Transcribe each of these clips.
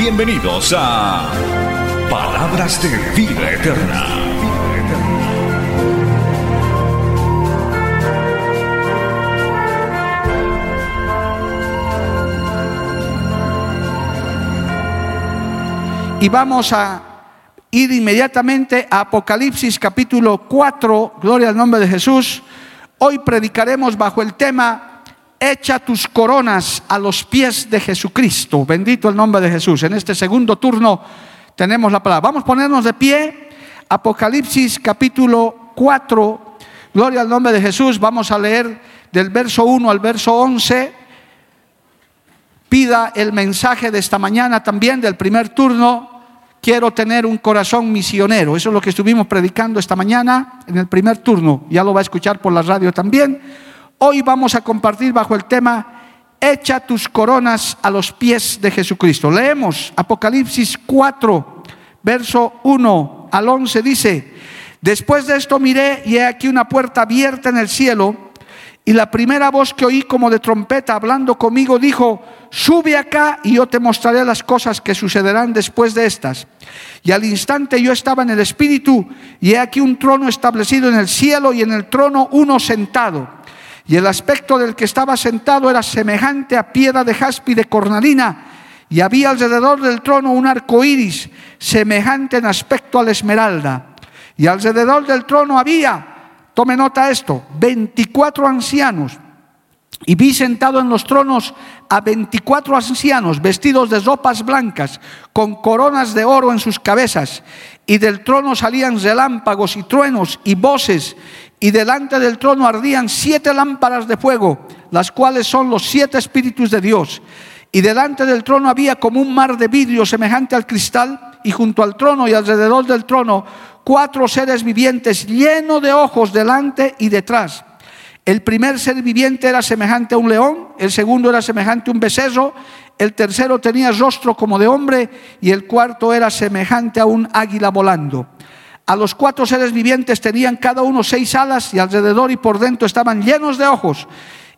Bienvenidos a Palabras de Vida Eterna. Y vamos a ir inmediatamente a Apocalipsis capítulo 4, gloria al nombre de Jesús. Hoy predicaremos bajo el tema, echa tus coronas a los pies de Jesucristo. Bendito el nombre de Jesús. En este segundo turno tenemos la palabra. Vamos a ponernos de pie. Apocalipsis capítulo 4, gloria al nombre de Jesús. Vamos a leer del verso 1 al verso 11 pida el mensaje de esta mañana también del primer turno. Quiero tener un corazón misionero. Eso es lo que estuvimos predicando esta mañana en el primer turno. Ya lo va a escuchar por la radio también. Hoy vamos a compartir bajo el tema Echa tus coronas a los pies de Jesucristo. Leemos Apocalipsis 4, verso 1 al 11. Dice, después de esto miré y he aquí una puerta abierta en el cielo y la primera voz que oí como de trompeta hablando conmigo dijo, sube acá y yo te mostraré las cosas que sucederán después de estas. Y al instante yo estaba en el Espíritu y he aquí un trono establecido en el cielo y en el trono uno sentado. Y el aspecto del que estaba sentado era semejante a piedra de jaspe y de cornalina. Y había alrededor del trono un arco iris, semejante en aspecto a la esmeralda. Y alrededor del trono había Tome nota esto, 24 ancianos. Y vi sentado en los tronos a 24 ancianos vestidos de ropas blancas, con coronas de oro en sus cabezas. Y del trono salían relámpagos y truenos y voces. Y delante del trono ardían siete lámparas de fuego, las cuales son los siete espíritus de Dios. Y delante del trono había como un mar de vidrio semejante al cristal, y junto al trono y alrededor del trono cuatro seres vivientes llenos de ojos delante y detrás. El primer ser viviente era semejante a un león, el segundo era semejante a un becerro, el tercero tenía rostro como de hombre y el cuarto era semejante a un águila volando. A los cuatro seres vivientes tenían cada uno seis alas y alrededor y por dentro estaban llenos de ojos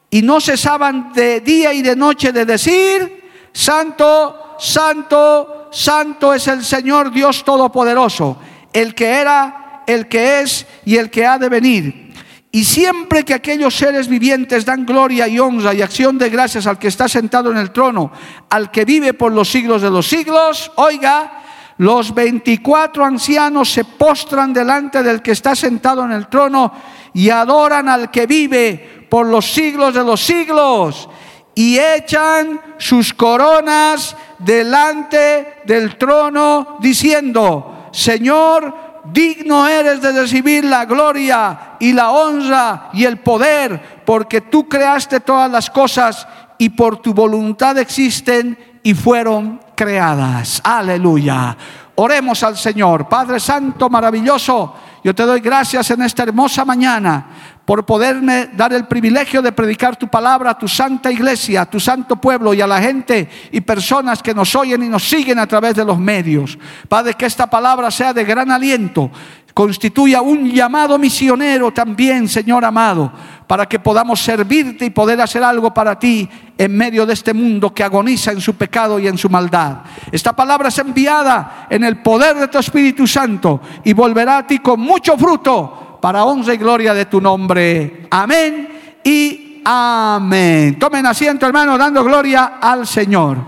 y no cesaban de día y de noche de decir, Santo, Santo, Santo es el Señor Dios Todopoderoso el que era, el que es y el que ha de venir. Y siempre que aquellos seres vivientes dan gloria y honra y acción de gracias al que está sentado en el trono, al que vive por los siglos de los siglos, oiga, los 24 ancianos se postran delante del que está sentado en el trono y adoran al que vive por los siglos de los siglos y echan sus coronas delante del trono diciendo, Señor, digno eres de recibir la gloria y la honra y el poder, porque tú creaste todas las cosas y por tu voluntad existen y fueron creadas. Aleluya. Oremos al Señor. Padre Santo, maravilloso, yo te doy gracias en esta hermosa mañana por poderme dar el privilegio de predicar tu palabra a tu santa iglesia, a tu santo pueblo y a la gente y personas que nos oyen y nos siguen a través de los medios. Padre, que esta palabra sea de gran aliento, constituya un llamado misionero también, Señor amado, para que podamos servirte y poder hacer algo para ti en medio de este mundo que agoniza en su pecado y en su maldad. Esta palabra es enviada en el poder de tu Espíritu Santo y volverá a ti con mucho fruto para honra y gloria de tu nombre. Amén y amén. Tomen asiento, hermano, dando gloria al Señor.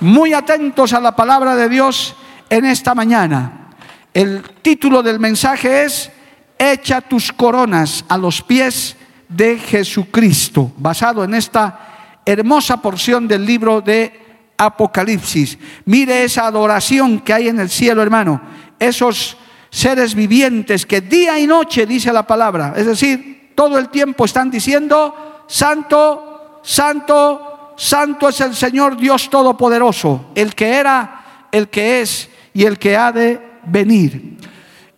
Muy atentos a la palabra de Dios en esta mañana. El título del mensaje es Echa tus coronas a los pies de Jesucristo, basado en esta hermosa porción del libro de Apocalipsis. Mire esa adoración que hay en el cielo, hermano. Esos seres vivientes que día y noche dice la palabra, es decir, todo el tiempo están diciendo, santo, santo, santo es el Señor Dios Todopoderoso, el que era, el que es y el que ha de venir.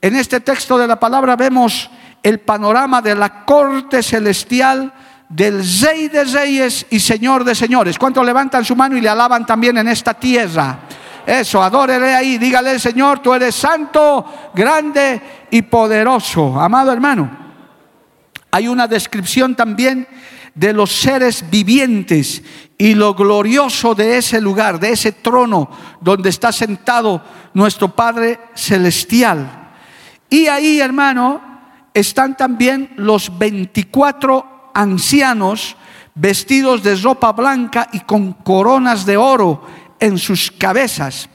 En este texto de la palabra vemos el panorama de la corte celestial del Rey de Reyes y Señor de Señores. ¿Cuántos levantan su mano y le alaban también en esta tierra? Eso, adórele ahí, dígale, Señor, tú eres santo, grande y poderoso. Amado hermano, hay una descripción también de los seres vivientes y lo glorioso de ese lugar, de ese trono donde está sentado nuestro Padre Celestial. Y ahí, hermano, están también los 24 ancianos vestidos de ropa blanca y con coronas de oro en sus cabezas.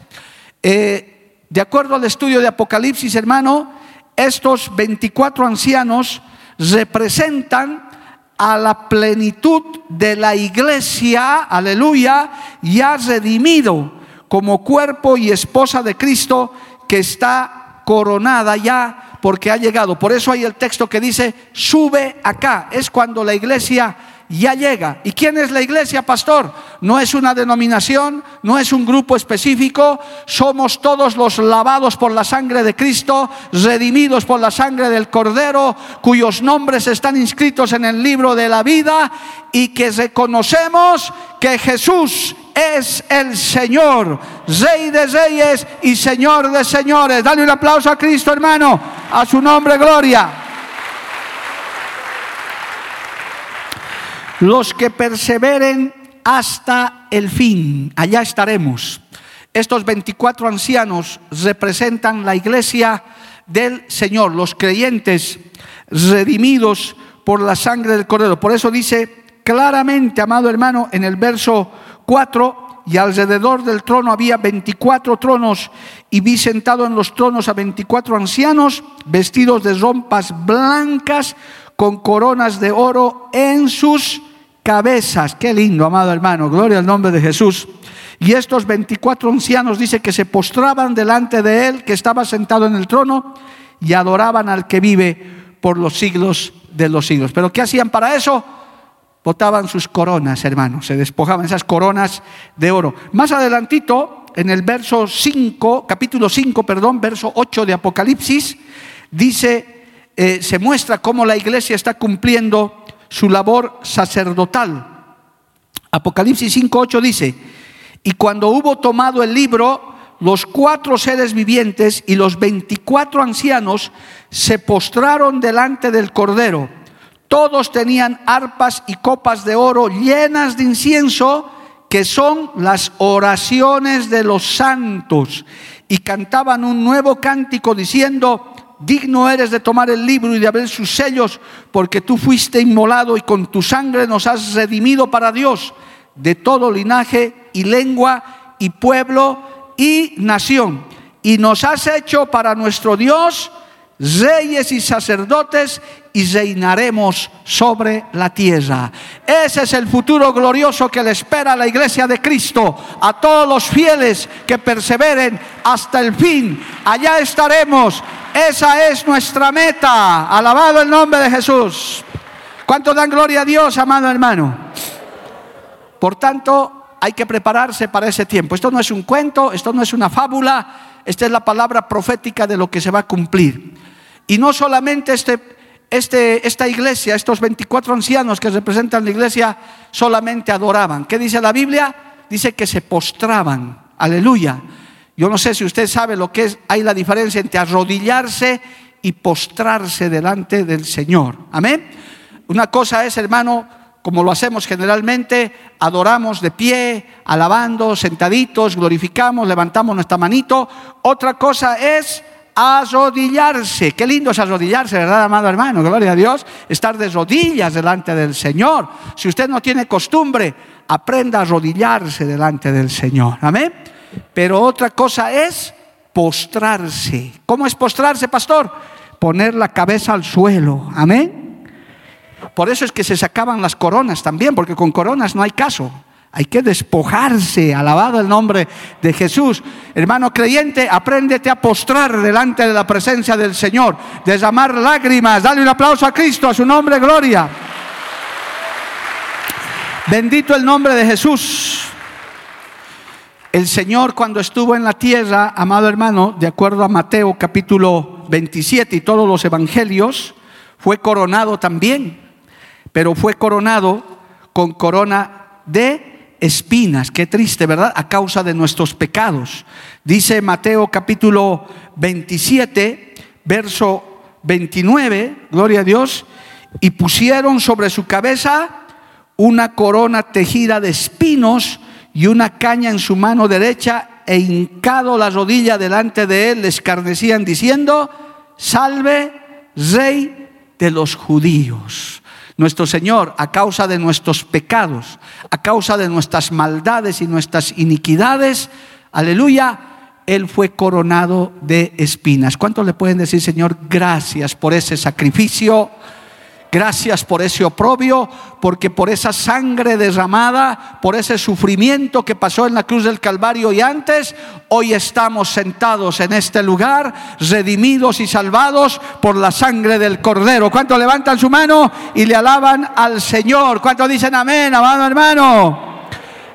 Eh, de acuerdo al estudio de Apocalipsis, hermano, estos 24 ancianos representan a la plenitud de la iglesia, aleluya, ya redimido como cuerpo y esposa de Cristo que está coronada ya porque ha llegado. Por eso hay el texto que dice, sube acá. Es cuando la iglesia ya llega. ¿Y quién es la iglesia, pastor? No es una denominación, no es un grupo específico, somos todos los lavados por la sangre de Cristo, redimidos por la sangre del Cordero, cuyos nombres están inscritos en el libro de la vida y que reconocemos que Jesús es el Señor, Rey de Reyes y Señor de Señores. Dale un aplauso a Cristo, hermano, a su nombre, gloria. Los que perseveren hasta el fin, allá estaremos. Estos 24 ancianos representan la iglesia del Señor, los creyentes redimidos por la sangre del Cordero. Por eso dice claramente, amado hermano, en el verso 4, y alrededor del trono había 24 tronos, y vi sentado en los tronos a 24 ancianos, vestidos de rompas blancas, con coronas de oro en sus cabezas. Qué lindo, amado hermano. Gloria al nombre de Jesús. Y estos 24 ancianos dice que se postraban delante de él, que estaba sentado en el trono, y adoraban al que vive por los siglos de los siglos. Pero ¿qué hacían para eso? Botaban sus coronas, hermanos, se despojaban esas coronas de oro. Más adelantito, en el verso 5, capítulo 5, perdón, verso 8 de Apocalipsis, dice, eh, se muestra cómo la iglesia está cumpliendo su labor sacerdotal. Apocalipsis 5.8 dice, y cuando hubo tomado el libro, los cuatro seres vivientes y los veinticuatro ancianos se postraron delante del Cordero. Todos tenían arpas y copas de oro llenas de incienso, que son las oraciones de los santos, y cantaban un nuevo cántico diciendo, digno eres de tomar el libro y de abrir sus sellos, porque tú fuiste inmolado y con tu sangre nos has redimido para Dios de todo linaje y lengua y pueblo y nación. Y nos has hecho para nuestro Dios reyes y sacerdotes y reinaremos sobre la tierra. Ese es el futuro glorioso que le espera a la iglesia de Cristo, a todos los fieles que perseveren hasta el fin. Allá estaremos esa es nuestra meta. Alabado el nombre de Jesús. ¿Cuánto dan gloria a Dios, amado hermano? Por tanto, hay que prepararse para ese tiempo. Esto no es un cuento, esto no es una fábula, esta es la palabra profética de lo que se va a cumplir. Y no solamente este, este, esta iglesia, estos 24 ancianos que representan la iglesia, solamente adoraban. ¿Qué dice la Biblia? Dice que se postraban. Aleluya. Yo no sé si usted sabe lo que es, hay la diferencia entre arrodillarse y postrarse delante del Señor. Amén. Una cosa es, hermano, como lo hacemos generalmente, adoramos de pie, alabando, sentaditos, glorificamos, levantamos nuestra manito. Otra cosa es arrodillarse. Qué lindo es arrodillarse, ¿verdad, amado hermano? Gloria a Dios. Estar de rodillas delante del Señor. Si usted no tiene costumbre, aprenda a arrodillarse delante del Señor. Amén. Pero otra cosa es postrarse. ¿Cómo es postrarse, pastor? Poner la cabeza al suelo. Amén. Por eso es que se sacaban las coronas también, porque con coronas no hay caso. Hay que despojarse, alabado el nombre de Jesús. Hermano creyente, apréndete a postrar delante de la presencia del Señor, desamar lágrimas, dale un aplauso a Cristo, a su nombre, gloria. Bendito el nombre de Jesús. El Señor cuando estuvo en la tierra, amado hermano, de acuerdo a Mateo capítulo 27 y todos los evangelios, fue coronado también, pero fue coronado con corona de espinas. Qué triste, ¿verdad? A causa de nuestros pecados. Dice Mateo capítulo 27, verso 29, gloria a Dios, y pusieron sobre su cabeza una corona tejida de espinos y una caña en su mano derecha e hincado la rodilla delante de él, le escarnecían diciendo, salve, rey de los judíos. Nuestro Señor, a causa de nuestros pecados, a causa de nuestras maldades y nuestras iniquidades, aleluya, Él fue coronado de espinas. ¿Cuántos le pueden decir, Señor, gracias por ese sacrificio? Gracias por ese oprobio, porque por esa sangre derramada, por ese sufrimiento que pasó en la cruz del Calvario y antes, hoy estamos sentados en este lugar, redimidos y salvados por la sangre del Cordero. ¿Cuántos levantan su mano y le alaban al Señor? ¿Cuántos dicen amén, amado hermano?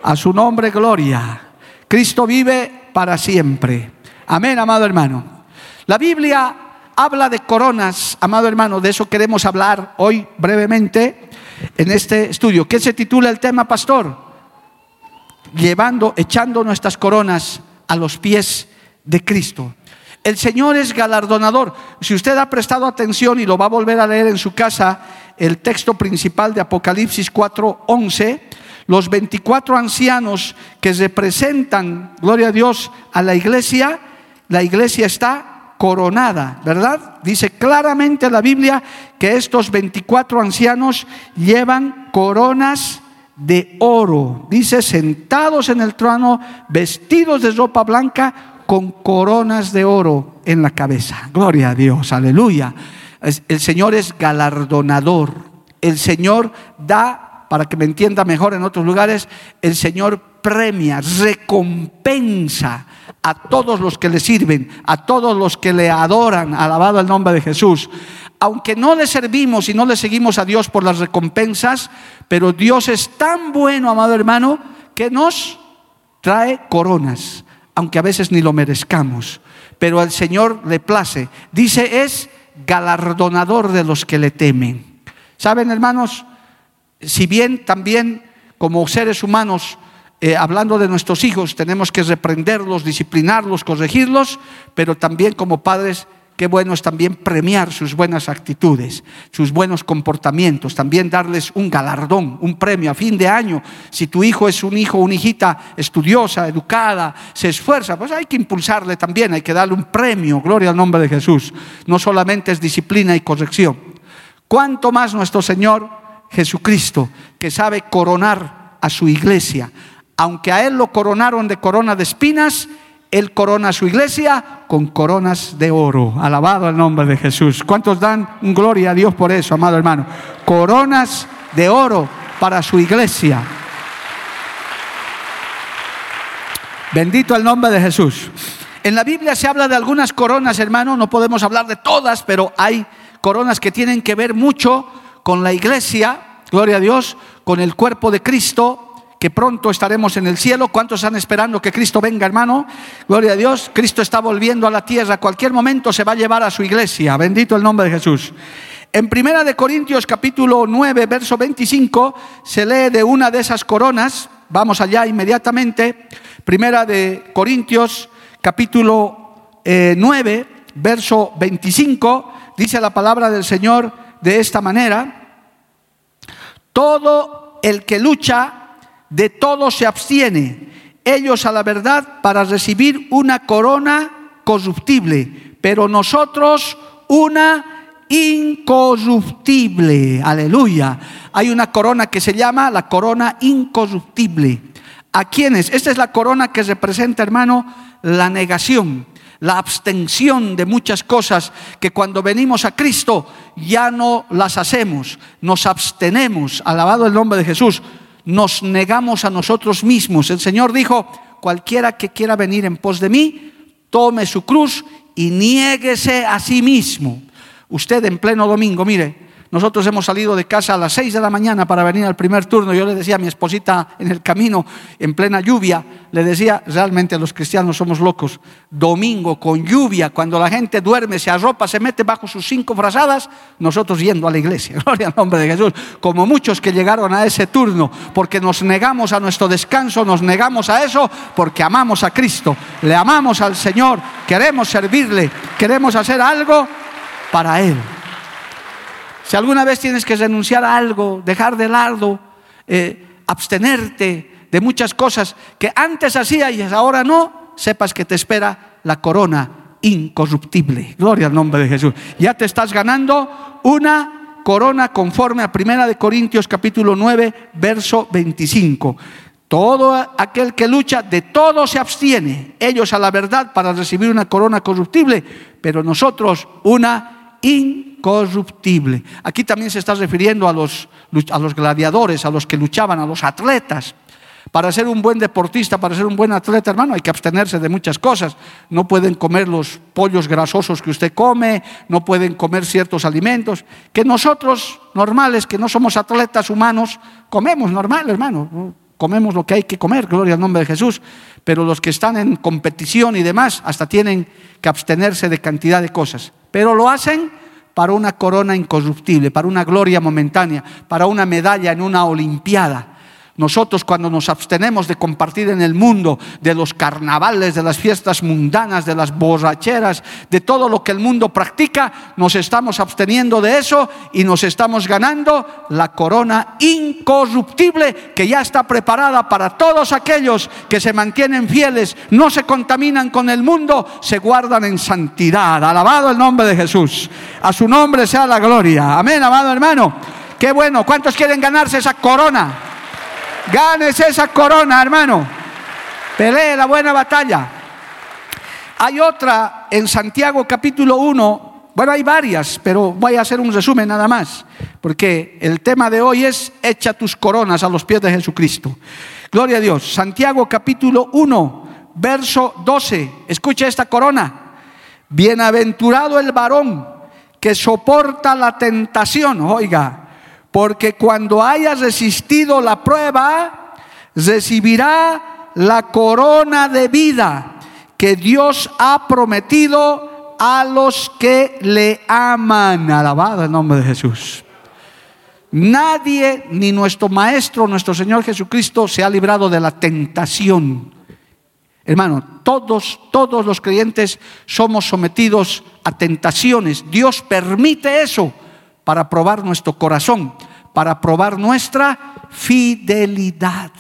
A su nombre, gloria. Cristo vive para siempre. Amén, amado hermano. La Biblia habla de coronas, amado hermano, de eso queremos hablar hoy brevemente en este estudio. ¿Qué se titula el tema, pastor? Llevando, echando nuestras coronas a los pies de Cristo. El Señor es galardonador. Si usted ha prestado atención y lo va a volver a leer en su casa, el texto principal de Apocalipsis 4:11, los 24 ancianos que representan, gloria a Dios, a la iglesia, la iglesia está coronada, ¿verdad? Dice claramente la Biblia que estos 24 ancianos llevan coronas de oro. Dice, sentados en el trono, vestidos de ropa blanca, con coronas de oro en la cabeza. Gloria a Dios, aleluya. El Señor es galardonador. El Señor da, para que me entienda mejor en otros lugares, el Señor premia, recompensa a todos los que le sirven, a todos los que le adoran, alabado el nombre de Jesús. Aunque no le servimos y no le seguimos a Dios por las recompensas, pero Dios es tan bueno, amado hermano, que nos trae coronas, aunque a veces ni lo merezcamos. Pero al Señor le place. Dice, es galardonador de los que le temen. ¿Saben, hermanos? Si bien también como seres humanos eh, hablando de nuestros hijos, tenemos que reprenderlos, disciplinarlos, corregirlos, pero también como padres, qué bueno es también premiar sus buenas actitudes, sus buenos comportamientos, también darles un galardón, un premio a fin de año. Si tu hijo es un hijo, una hijita estudiosa, educada, se esfuerza, pues hay que impulsarle también, hay que darle un premio, gloria al nombre de Jesús. No solamente es disciplina y corrección. ¿Cuánto más nuestro Señor Jesucristo, que sabe coronar a su iglesia, aunque a él lo coronaron de corona de espinas, él corona a su iglesia con coronas de oro. Alabado el nombre de Jesús. ¿Cuántos dan gloria a Dios por eso, amado hermano? Coronas de oro para su iglesia. Bendito el nombre de Jesús. En la Biblia se habla de algunas coronas, hermano, no podemos hablar de todas, pero hay coronas que tienen que ver mucho con la iglesia, gloria a Dios, con el cuerpo de Cristo, que pronto estaremos en el cielo. ¿Cuántos están esperando que Cristo venga, hermano? Gloria a Dios. Cristo está volviendo a la tierra. Cualquier momento se va a llevar a su iglesia. Bendito el nombre de Jesús. En Primera de Corintios capítulo 9, verso 25, se lee de una de esas coronas. Vamos allá inmediatamente. Primera de Corintios capítulo 9, eh, verso 25, dice la palabra del Señor de esta manera. Todo el que lucha de todo se abstiene, ellos a la verdad para recibir una corona corruptible, pero nosotros una incorruptible. Aleluya. Hay una corona que se llama la corona incorruptible. ¿A quiénes? Esta es la corona que representa, hermano, la negación, la abstención de muchas cosas que cuando venimos a Cristo ya no las hacemos, nos abstenemos. Alabado el nombre de Jesús nos negamos a nosotros mismos. El Señor dijo, cualquiera que quiera venir en pos de mí, tome su cruz y niéguese a sí mismo. Usted en pleno domingo, mire, Nosotros hemos salido de casa a las 6 de la mañana para venir al primer turno. Yo le decía a mi esposita en el camino, en plena lluvia, le decía, realmente los cristianos somos locos. Domingo con lluvia, cuando la gente duerme, se arropa, se mete bajo sus cinco frazadas, nosotros yendo a la iglesia. Gloria al nombre de Jesús. Como muchos que llegaron a ese turno, porque nos negamos a nuestro descanso, nos negamos a eso, porque amamos a Cristo, le amamos al Señor, queremos servirle, queremos hacer algo para Él. Si alguna vez tienes que renunciar a algo, dejar de lado, eh, abstenerte de muchas cosas que antes hacías y ahora no, sepas que te espera la corona incorruptible. Gloria al nombre de Jesús. Ya te estás ganando una corona conforme a Primera de Corintios capítulo 9, verso 25. Todo aquel que lucha, de todo se abstiene. Ellos a la verdad para recibir una corona corruptible, pero nosotros una incorruptible. Aquí también se está refiriendo a los, a los gladiadores, a los que luchaban, a los atletas. Para ser un buen deportista, para ser un buen atleta, hermano, hay que abstenerse de muchas cosas. No pueden comer los pollos grasosos que usted come, no pueden comer ciertos alimentos que nosotros, normales, que no somos atletas humanos, comemos normal, hermano comemos lo que hay que comer, gloria al nombre de Jesús, pero los que están en competición y demás hasta tienen que abstenerse de cantidad de cosas, pero lo hacen para una corona incorruptible, para una gloria momentánea, para una medalla en una olimpiada. Nosotros cuando nos abstenemos de compartir en el mundo, de los carnavales, de las fiestas mundanas, de las borracheras, de todo lo que el mundo practica, nos estamos absteniendo de eso y nos estamos ganando la corona incorruptible que ya está preparada para todos aquellos que se mantienen fieles, no se contaminan con el mundo, se guardan en santidad. Alabado el nombre de Jesús. A su nombre sea la gloria. Amén, amado hermano. Qué bueno. ¿Cuántos quieren ganarse esa corona? Ganes esa corona, hermano. Pelee la buena batalla. Hay otra en Santiago capítulo 1. Bueno, hay varias, pero voy a hacer un resumen nada más, porque el tema de hoy es echa tus coronas a los pies de Jesucristo. Gloria a Dios. Santiago capítulo 1, verso 12. Escucha esta corona. Bienaventurado el varón que soporta la tentación. Oiga, porque cuando haya resistido la prueba, recibirá la corona de vida que Dios ha prometido a los que le aman. Alabado el nombre de Jesús. Nadie, ni nuestro Maestro, nuestro Señor Jesucristo, se ha librado de la tentación. Hermano, todos, todos los creyentes somos sometidos a tentaciones. Dios permite eso para probar nuestro corazón, para probar nuestra fidelidad.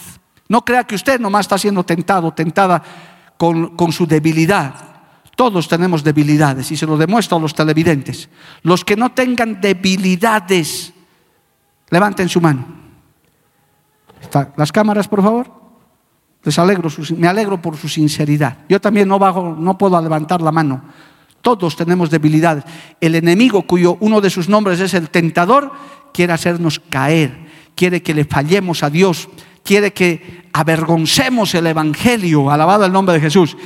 No crea que usted nomás está siendo tentado, tentada con, con su debilidad. Todos tenemos debilidades y se lo demuestro a los televidentes. Los que no tengan debilidades, levanten su mano. Las cámaras, por favor. Les alegro, me alegro por su sinceridad. Yo también no, bajo, no puedo levantar la mano todos tenemos debilidades. El enemigo, cuyo uno de sus nombres es el tentador, quiere hacernos caer, quiere que le fallemos a Dios, quiere que avergoncemos el Evangelio, alabado el nombre de Jesús.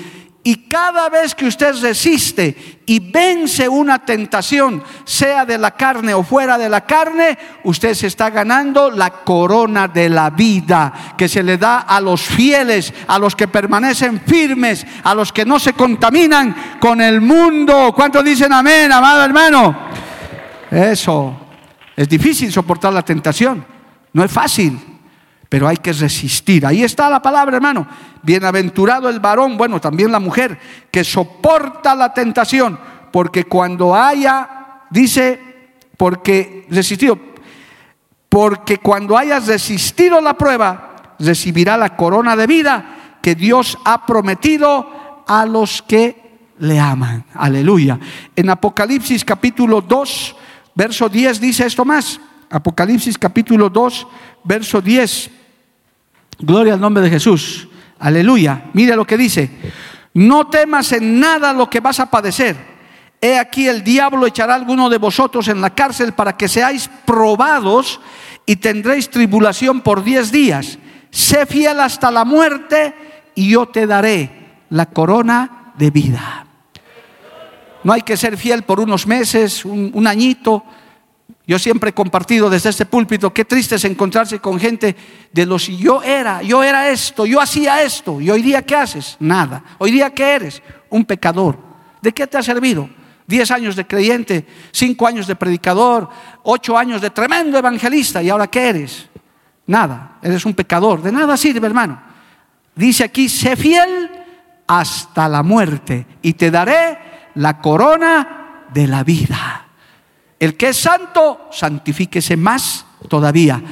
Y cada vez que usted resiste y vence una tentación, sea de la carne o fuera de la carne, usted se está ganando la corona de la vida que se le da a los fieles, a los que permanecen firmes, a los que no se contaminan con el mundo. ¿Cuántos dicen amén, amado hermano? Eso. Es difícil soportar la tentación. No es fácil pero hay que resistir. Ahí está la palabra, hermano. Bienaventurado el varón, bueno, también la mujer, que soporta la tentación, porque cuando haya, dice, porque resistido, porque cuando hayas resistido la prueba, recibirá la corona de vida que Dios ha prometido a los que le aman. Aleluya. En Apocalipsis capítulo 2, verso 10 dice esto más. Apocalipsis capítulo 2, verso 10. Gloria al nombre de Jesús. Aleluya. Mire lo que dice. No temas en nada lo que vas a padecer. He aquí el diablo echará a alguno de vosotros en la cárcel para que seáis probados y tendréis tribulación por diez días. Sé fiel hasta la muerte y yo te daré la corona de vida. No hay que ser fiel por unos meses, un añito. Yo siempre he compartido desde este púlpito, qué triste es encontrarse con gente de los yo era, yo era esto, yo hacía esto, y hoy día ¿qué haces? Nada. Hoy día ¿qué eres? Un pecador. ¿De qué te ha servido? Diez años de creyente, cinco años de predicador, ocho años de tremendo evangelista, ¿y ahora qué eres? Nada, eres un pecador, de nada sirve, hermano. Dice aquí, sé fiel hasta la muerte y te daré la corona de la vida. El que es santo, santifíquese más todavía.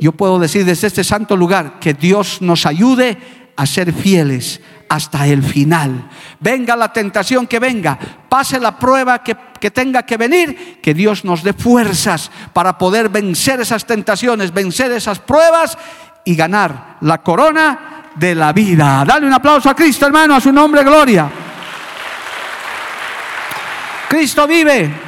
Yo puedo decir desde este santo lugar que Dios nos ayude a ser fieles hasta el final. Venga la tentación que venga, pase la prueba que, que, tenga que venir, que Dios nos dé fuerzas para poder vencer esas tentaciones, vencer esas pruebas y ganar la corona de la vida. Dale un aplauso a Cristo, hermano, a su nombre, gloria. Cristo vive.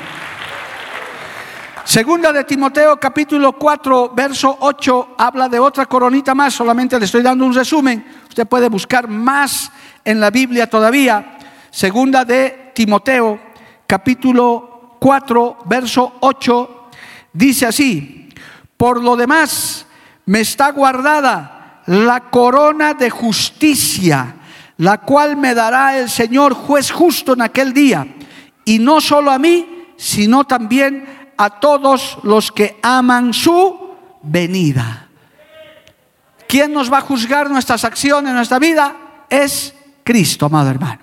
Segunda de Timoteo capítulo 4, verso 8, habla de otra coronita más, solamente le estoy dando un resumen. Usted puede buscar más en la Biblia todavía. Segunda de Timoteo capítulo 4, verso 8, dice así, por lo demás me está guardada la corona de justicia, la cual me dará el Señor juez justo en aquel día, y no solo a mí, sino también a todos los que aman su venida. ¿Quién nos va a juzgar nuestras acciones, nuestra vida? Es Cristo, amado hermano.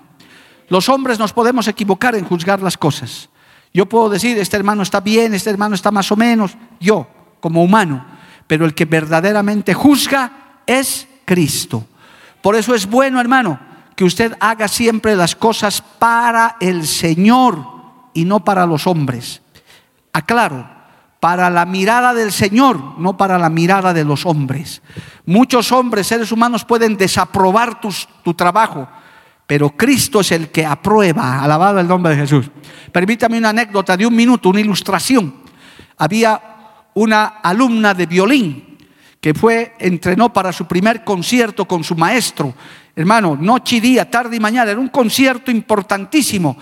Los hombres nos podemos equivocar en juzgar las cosas. Yo puedo decir, este hermano está bien, este hermano está más o menos, yo como humano, pero el que verdaderamente juzga es Cristo. Por eso es bueno, hermano, que usted haga siempre las cosas para el Señor y no para los hombres. Aclaro, para la mirada del Señor, no para la mirada de los hombres. Muchos hombres, seres humanos, pueden desaprobar tu, trabajo, pero Cristo es el que aprueba. Alabado el nombre de Jesús. Permítame una anécdota de un minuto, una ilustración. Había una alumna de violín que fue, entrenó para su primer concierto con su maestro. Hermano, noche y día, tarde y mañana, era un concierto importantísimo.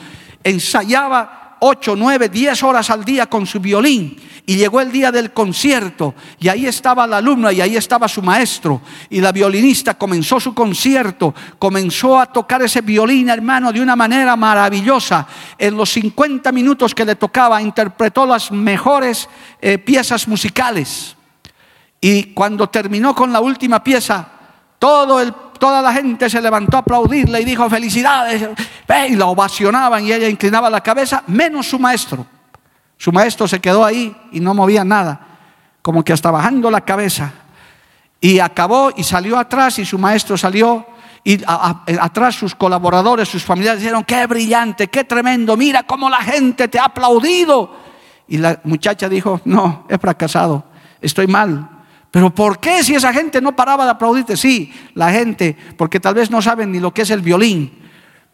Ensayaba 8, 9, 10 horas al día con su violín. Y llegó el día del concierto y ahí estaba la alumna y ahí estaba su maestro. Y la violinista comenzó su concierto, comenzó a tocar ese violín, hermano, de una manera maravillosa. En los 50 minutos que le tocaba, interpretó las mejores eh, piezas musicales. Y cuando terminó con la última pieza, todo el Toda la gente se levantó a aplaudirle y dijo felicidades. Y la ovacionaban y ella inclinaba la cabeza, menos su maestro. Su maestro se quedó ahí y no movía nada, como que hasta bajando la cabeza. Y acabó y salió atrás y su maestro salió y atrás sus colaboradores, sus familiares dijeron, qué brillante, qué tremendo, mira cómo la gente te ha aplaudido. Y la muchacha dijo, no, he fracasado, estoy mal, pero ¿por qué si esa gente no paraba de aplaudirte? Sí, la gente, porque tal vez no saben ni lo que es el violín.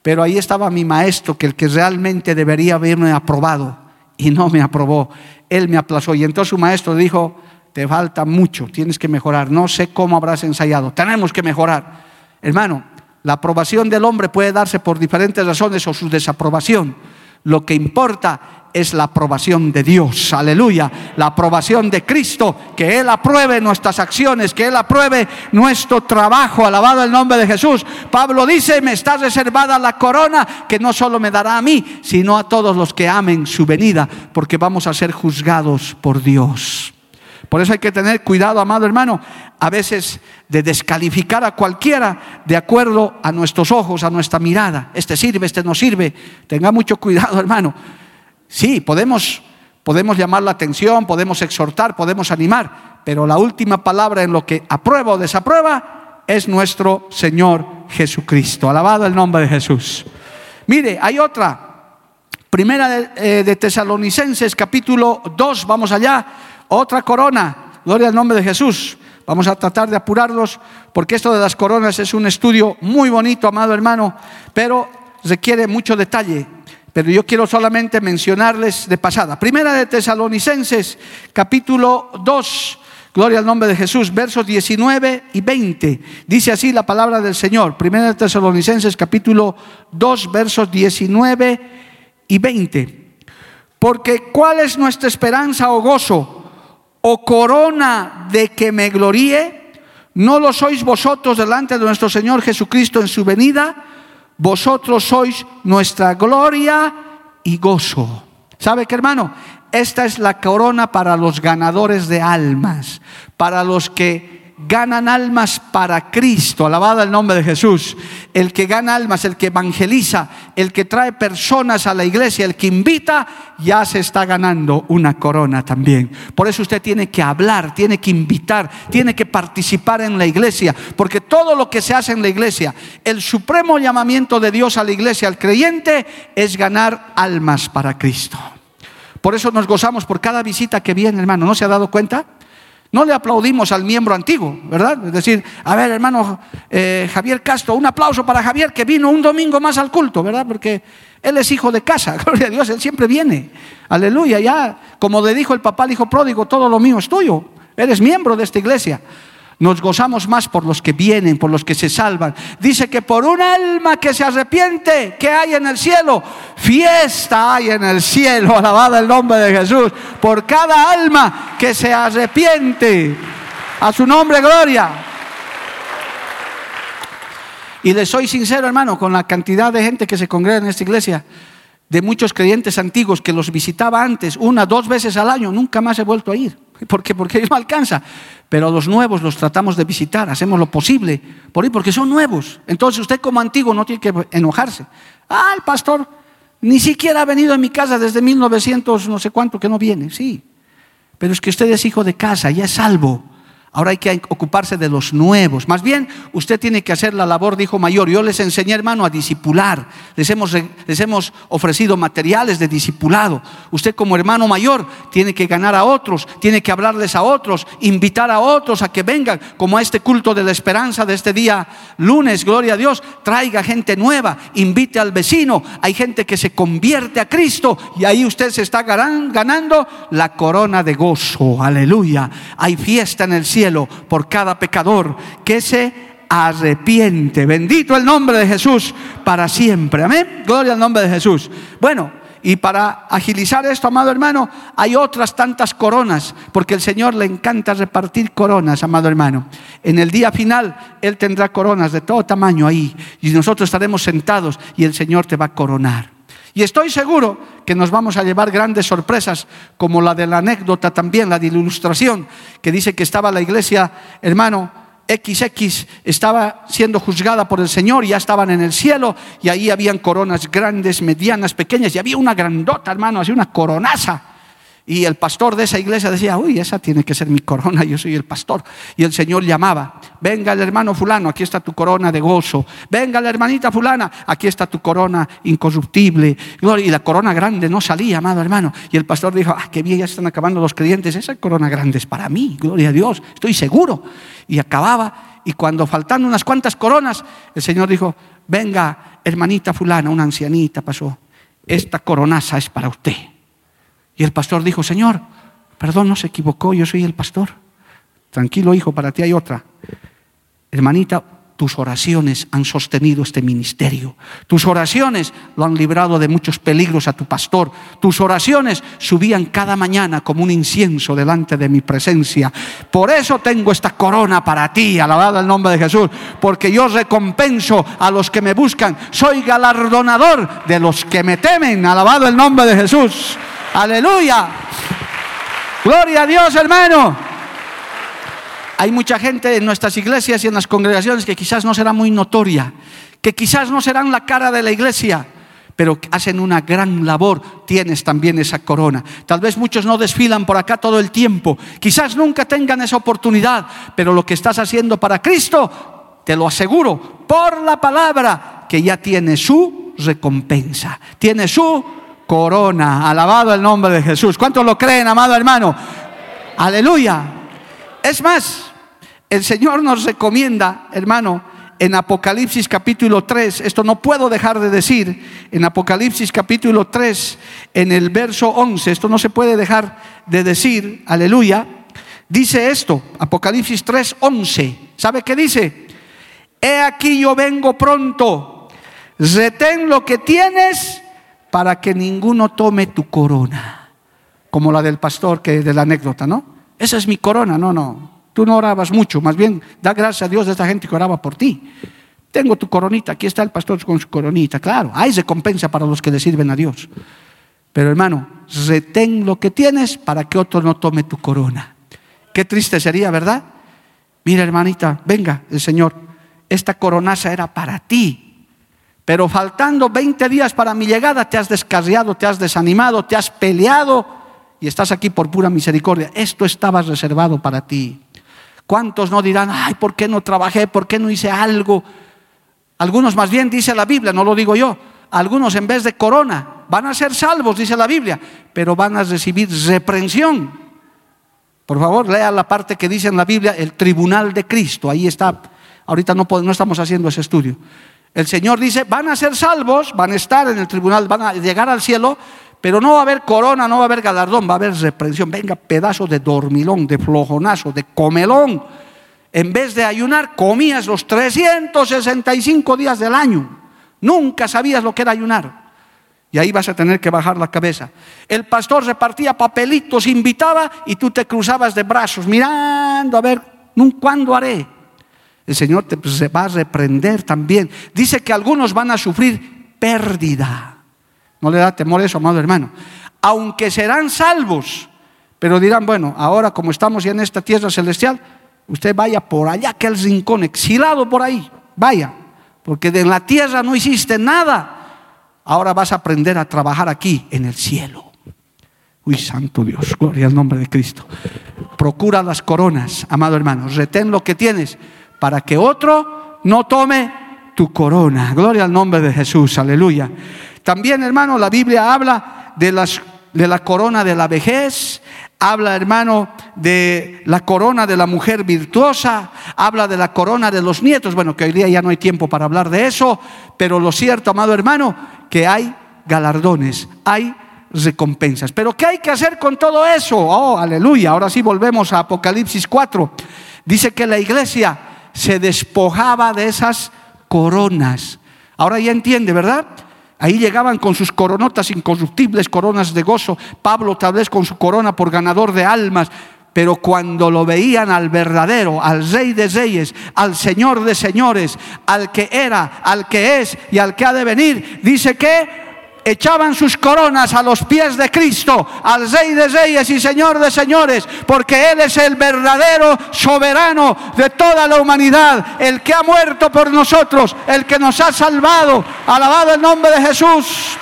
Pero ahí estaba mi maestro, que el que realmente debería haberme aprobado, y no me aprobó. Él me aplazó. Y entonces su maestro dijo, te falta mucho, tienes que mejorar. No sé cómo habrás ensayado, tenemos que mejorar. Hermano, la aprobación del hombre puede darse por diferentes razones o su desaprobación. Lo que importa es la aprobación de Dios, aleluya, la aprobación de Cristo, que Él apruebe nuestras acciones, que Él apruebe nuestro trabajo, alabado el nombre de Jesús. Pablo dice, me está reservada la corona que no solo me dará a mí, sino a todos los que amen su venida, porque vamos a ser juzgados por Dios. Por eso hay que tener cuidado, amado hermano, a veces de descalificar a cualquiera de acuerdo a nuestros ojos, a nuestra mirada. Este sirve, este no sirve. Tenga mucho cuidado, hermano. Sí, podemos, podemos llamar la atención, podemos exhortar, podemos animar, pero la última palabra en lo que aprueba o desaprueba es nuestro Señor Jesucristo. Alabado el nombre de Jesús. Mire, hay otra. Primera de, eh, de Tesalonicenses, capítulo 2, vamos allá. Otra corona. Gloria al nombre de Jesús. Vamos a tratar de apurarlos porque esto de las coronas es un estudio muy bonito, amado hermano, pero requiere mucho detalle pero yo quiero solamente mencionarles de pasada. Primera de Tesalonicenses, capítulo 2, gloria al nombre de Jesús, versos 19 y 20. Dice así la palabra del Señor. Primera de Tesalonicenses, capítulo 2, versos 19 y 20 Porque ¿cuál es nuestra esperanza o gozo? ¿O corona de que me gloríe? ¿No lo sois vosotros delante de nuestro Señor Jesucristo en su venida? Vosotros sois nuestra gloria y gozo. ¿Sabe qué hermano? Esta es la corona para los ganadores de almas, para los que ganan almas para Cristo, alabado el nombre de Jesús. El que gana almas, el que evangeliza, el que trae personas a la iglesia, el que invita, ya se está ganando una corona también. Por eso usted tiene que hablar, tiene que invitar, tiene que participar en la iglesia, porque todo lo que se hace en la iglesia, el supremo llamamiento de Dios a la iglesia, al creyente, es ganar almas para Cristo. Por eso nos gozamos por cada visita que viene, hermano. ¿No se ha dado cuenta? No le aplaudimos al miembro antiguo, ¿verdad? Es decir, a ver, hermano eh, Javier Castro, un aplauso para Javier que vino un domingo más al culto, ¿verdad? Porque él es hijo de casa, gloria a Dios, él siempre viene. Aleluya, ya, como le dijo el papá al hijo pródigo, todo lo mío es tuyo. Eres miembro de esta iglesia. Nos gozamos más por los que vienen, por los que se salvan. Dice que por un alma que se arrepiente, ¿qué hay en el cielo? Fiesta hay en el cielo, alabado el nombre de Jesús. Por cada alma que se arrepiente. A su nombre, gloria. Y le soy sincero, hermano, con la cantidad de gente que se congrega en esta iglesia, de muchos creyentes antiguos que los visitaba antes, una, dos veces al año, nunca más he vuelto a ir. ¿Por qué? Porque no alcanza. Pero los nuevos los tratamos de visitar, hacemos lo posible por ahí, porque son nuevos. Entonces usted como antiguo no tiene que enojarse. Ah, el pastor ni siquiera ha venido a mi casa desde 1900, no sé cuánto que no viene. Sí, pero es que usted es hijo de casa, ya es salvo. Ahora hay que ocuparse de los nuevos. Más bien, usted tiene que hacer la labor dijo mayor. Yo les enseñé, hermano, a disipular. Les hemos, les hemos ofrecido materiales de discipulado. Usted como hermano mayor tiene que ganar a otros, tiene que hablarles a otros, invitar a otros a que vengan, como a este culto de la esperanza de este día lunes, gloria a Dios. Traiga gente nueva, invite al vecino. Hay gente que se convierte a Cristo y ahí usted se está ganando la corona de gozo. Aleluya. Hay fiesta en el cielo por cada pecador que se arrepiente. Bendito el nombre de Jesús para siempre. Amén. Gloria al nombre de Jesús. Bueno, y para agilizar esto, amado hermano, hay otras tantas coronas, porque el Señor le encanta repartir coronas, amado hermano. En el día final, Él tendrá coronas de todo tamaño ahí, y nosotros estaremos sentados y el Señor te va a coronar. Y estoy seguro que nos vamos a llevar grandes sorpresas, como la de la anécdota también, la de la ilustración, que dice que estaba la iglesia, hermano, XX estaba siendo juzgada por el Señor, ya estaban en el cielo y ahí habían coronas grandes, medianas, pequeñas, y había una grandota, hermano, así una coronaza y el pastor de esa iglesia decía, uy, esa tiene que ser mi corona, yo soy el pastor. Y el Señor llamaba, venga el hermano fulano, aquí está tu corona de gozo. Venga la hermanita fulana, aquí está tu corona incorruptible. Y la corona grande no salía, amado hermano. Y el pastor dijo, ah, qué bien, ya están acabando los creyentes. Esa corona grande es para mí, gloria a Dios, estoy seguro. Y acababa, y cuando faltando unas cuantas coronas, el Señor dijo, venga hermanita fulana, una ancianita pasó, esta coronaza es para usted. Y el pastor dijo, Señor, perdón, no se equivocó, yo soy el pastor. Tranquilo, hijo, para ti hay otra. Hermanita, tus oraciones han sostenido este ministerio. Tus oraciones lo han librado de muchos peligros a tu pastor. Tus oraciones subían cada mañana como un incienso delante de mi presencia. Por eso tengo esta corona para ti, alabado el nombre de Jesús, porque yo recompenso a los que me buscan. Soy galardonador de los que me temen, alabado el nombre de Jesús. Aleluya. Gloria a Dios, hermano. Hay mucha gente en nuestras iglesias y en las congregaciones que quizás no será muy notoria, que quizás no serán la cara de la iglesia, pero hacen una gran labor, tienes también esa corona. Tal vez muchos no desfilan por acá todo el tiempo, quizás nunca tengan esa oportunidad, pero lo que estás haciendo para Cristo, te lo aseguro, por la palabra, que ya tiene su recompensa, tiene su corona. Alabado el nombre de Jesús. ¿Cuántos lo creen, amado hermano? Aleluya. Es más, el Señor nos recomienda, hermano, en Apocalipsis capítulo 3, esto no puedo dejar de decir, en Apocalipsis capítulo 3, en el verso 11, esto no se puede dejar de decir, aleluya, dice esto, Apocalipsis 3, 11, ¿sabe qué dice? He aquí yo vengo pronto, retén lo que tienes para que ninguno tome tu corona, como la del pastor que de la anécdota, ¿no? Esa es mi corona, no, no. Tú no orabas mucho, más bien da gracias a Dios de esta gente que oraba por ti. Tengo tu coronita, aquí está el pastor con su coronita, claro, hay recompensa para los que le sirven a Dios. Pero hermano, retén lo que tienes para que otro no tome tu corona. Qué triste sería, ¿verdad? Mira, hermanita, venga, el Señor, esta coronaza era para ti. Pero faltando 20 días para mi llegada, te has descarriado, te has desanimado, te has peleado y estás aquí por pura misericordia. Esto estaba reservado para ti. ¿Cuántos no dirán, ay, ¿por qué no trabajé? ¿Por qué no hice algo? Algunos más bien dice la Biblia, no lo digo yo. Algunos en vez de corona van a ser salvos, dice la Biblia, pero van a recibir reprensión por favor, lea la parte que dice en la Biblia el tribunal de Cristo. Ahí está. Ahorita no, no estamos haciendo ese estudio. El Señor dice, van a ser salvos, van a estar en el tribunal, van a llegar al cielo, pero no va a haber corona, no va a haber galardón, va a haber reprensión. Venga, pedazo de dormilón, de flojonazo, de comelón. En vez de ayunar, comías los 365 días del año. Nunca sabías lo que era ayunar. Y ahí vas a tener que bajar la cabeza. El pastor repartía papelitos, invitaba y tú te cruzabas de brazos mirando a ver, ¿cuándo haré? El Señor te pues, va a reprender también. Dice que algunos van a sufrir pérdida. No le da temor eso, amado hermano. Aunque serán salvos, pero dirán, bueno, ahora como estamos ya en esta tierra celestial, usted vaya por allá, que el rincón, exilado por ahí, vaya, porque de la tierra no hiciste nada ahora vas a aprender a trabajar aquí en el cielo. Uy, santo Dios, gloria al nombre de Cristo. Procura las coronas, amado hermano, retén lo que tienes para que otro no tome tu corona. Gloria al nombre de Jesús, aleluya. También, hermano, la Biblia habla de, las, de la corona de la vejez, habla, hermano, de la corona de la mujer virtuosa, habla de la corona de los nietos. Bueno, que hoy día ya no hay tiempo para hablar de eso, pero lo cierto, amado hermano, que hay galardones, hay recompensas. Pero ¿qué hay que hacer con todo eso? Oh, aleluya. Ahora sí volvemos a Apocalipsis 4. Dice que la iglesia se despojaba de esas coronas. Ahora ya entiende, ¿verdad? Ahí llegaban con sus coronotas incorruptibles, coronas de gozo. Pablo tal vez con su corona por ganador de almas. Pero cuando lo veían al verdadero, al rey de reyes, al señor de señores, al que era, al que es y al que ha de venir, dice que echaban sus coronas a los pies de Cristo, al Rey de Reyes y Señor de Señores, porque Él es el verdadero soberano de toda la humanidad, el que ha muerto por nosotros, el que nos ha salvado. Alabado el nombre de Jesús.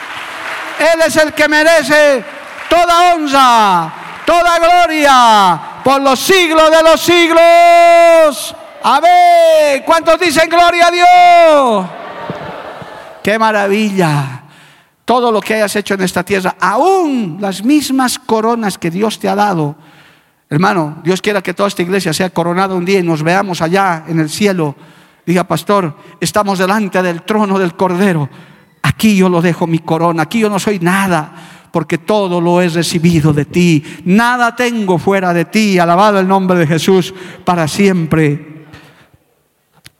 Él es el que merece toda honra, toda gloria por los siglos de los siglos. Amén. ¿Cuántos dicen gloria a Dios? Qué maravilla. Todo lo que hayas hecho en esta tierra, aún las mismas coronas que Dios te ha dado. Hermano, Dios quiera que toda esta iglesia sea coronada un día y nos veamos allá en el cielo. Diga, pastor, estamos delante del trono del Cordero. Aquí yo lo dejo mi corona, aquí yo no soy nada porque todo lo he recibido de ti. Nada tengo fuera de ti. Alabado el nombre de Jesús para siempre.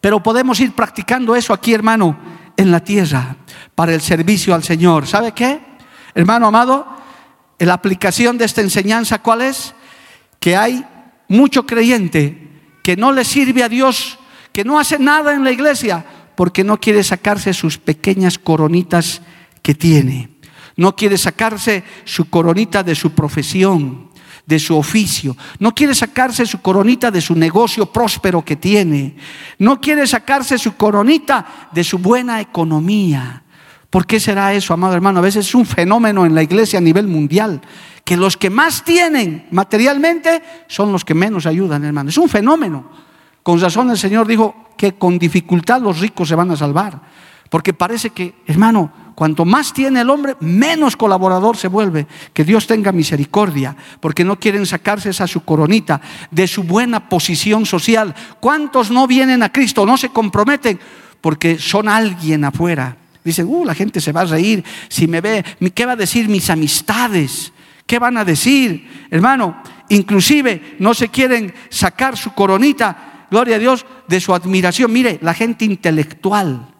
Pero podemos ir practicando eso aquí, hermano, en la tierra, para el servicio al Señor. ¿Sabe qué? Hermano amado, la aplicación de esta enseñanza, ¿cuál es? Que hay mucho creyente que no le sirve a Dios, que no hace nada en la iglesia, porque no quiere sacarse sus pequeñas coronitas que tiene. No quiere sacarse su coronita de su profesión, de su oficio. No quiere sacarse su coronita de su negocio próspero que tiene. No quiere sacarse su coronita de su buena economía. ¿Por qué será eso, amado hermano? A veces es un fenómeno en la iglesia a nivel mundial, que los que más tienen materialmente son los que menos ayudan, hermano. Es un fenómeno. Con razón el Señor dijo que con dificultad los ricos se van a salvar. Porque parece que, hermano, cuanto más tiene el hombre, menos colaborador se vuelve. Que Dios tenga misericordia, porque no quieren sacarse esa su coronita de su buena posición social. ¿Cuántos no vienen a Cristo, no se comprometen? Porque son alguien afuera. Dicen, uh, la gente se va a reír si me ve. ¿Qué va a decir mis amistades? ¿Qué van a decir? Hermano, inclusive no se quieren sacar su coronita, gloria a Dios, de su admiración. Mire, la gente intelectual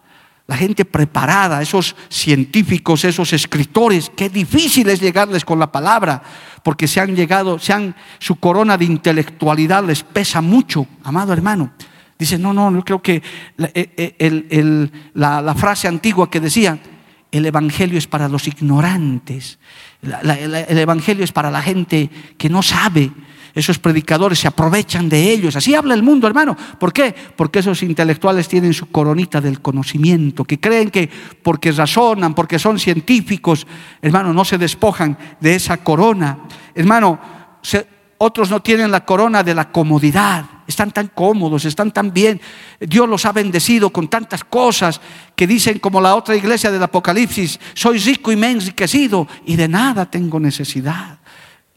la gente preparada, esos científicos, esos escritores, qué difícil es llegarles con la palabra, porque se han llegado, se han, su corona de intelectualidad les pesa mucho, amado hermano. Dice, no, no, yo creo que la, eh, eh, la, frase antigua que decía, el Evangelio es para los ignorantes, el Evangelio es para la gente que no sabe, esos predicadores se aprovechan de ellos. Así habla el mundo, hermano. ¿Por qué? Porque esos intelectuales tienen su coronita del conocimiento, que creen que porque razonan, porque son científicos, hermano, no se despojan de esa corona. Hermano, otros no tienen la corona de la comodidad. Están tan cómodos, están tan bien. Dios los ha bendecido con tantas cosas que dicen como la otra iglesia del Apocalipsis, soy rico y me he enriquecido y de nada tengo necesidad.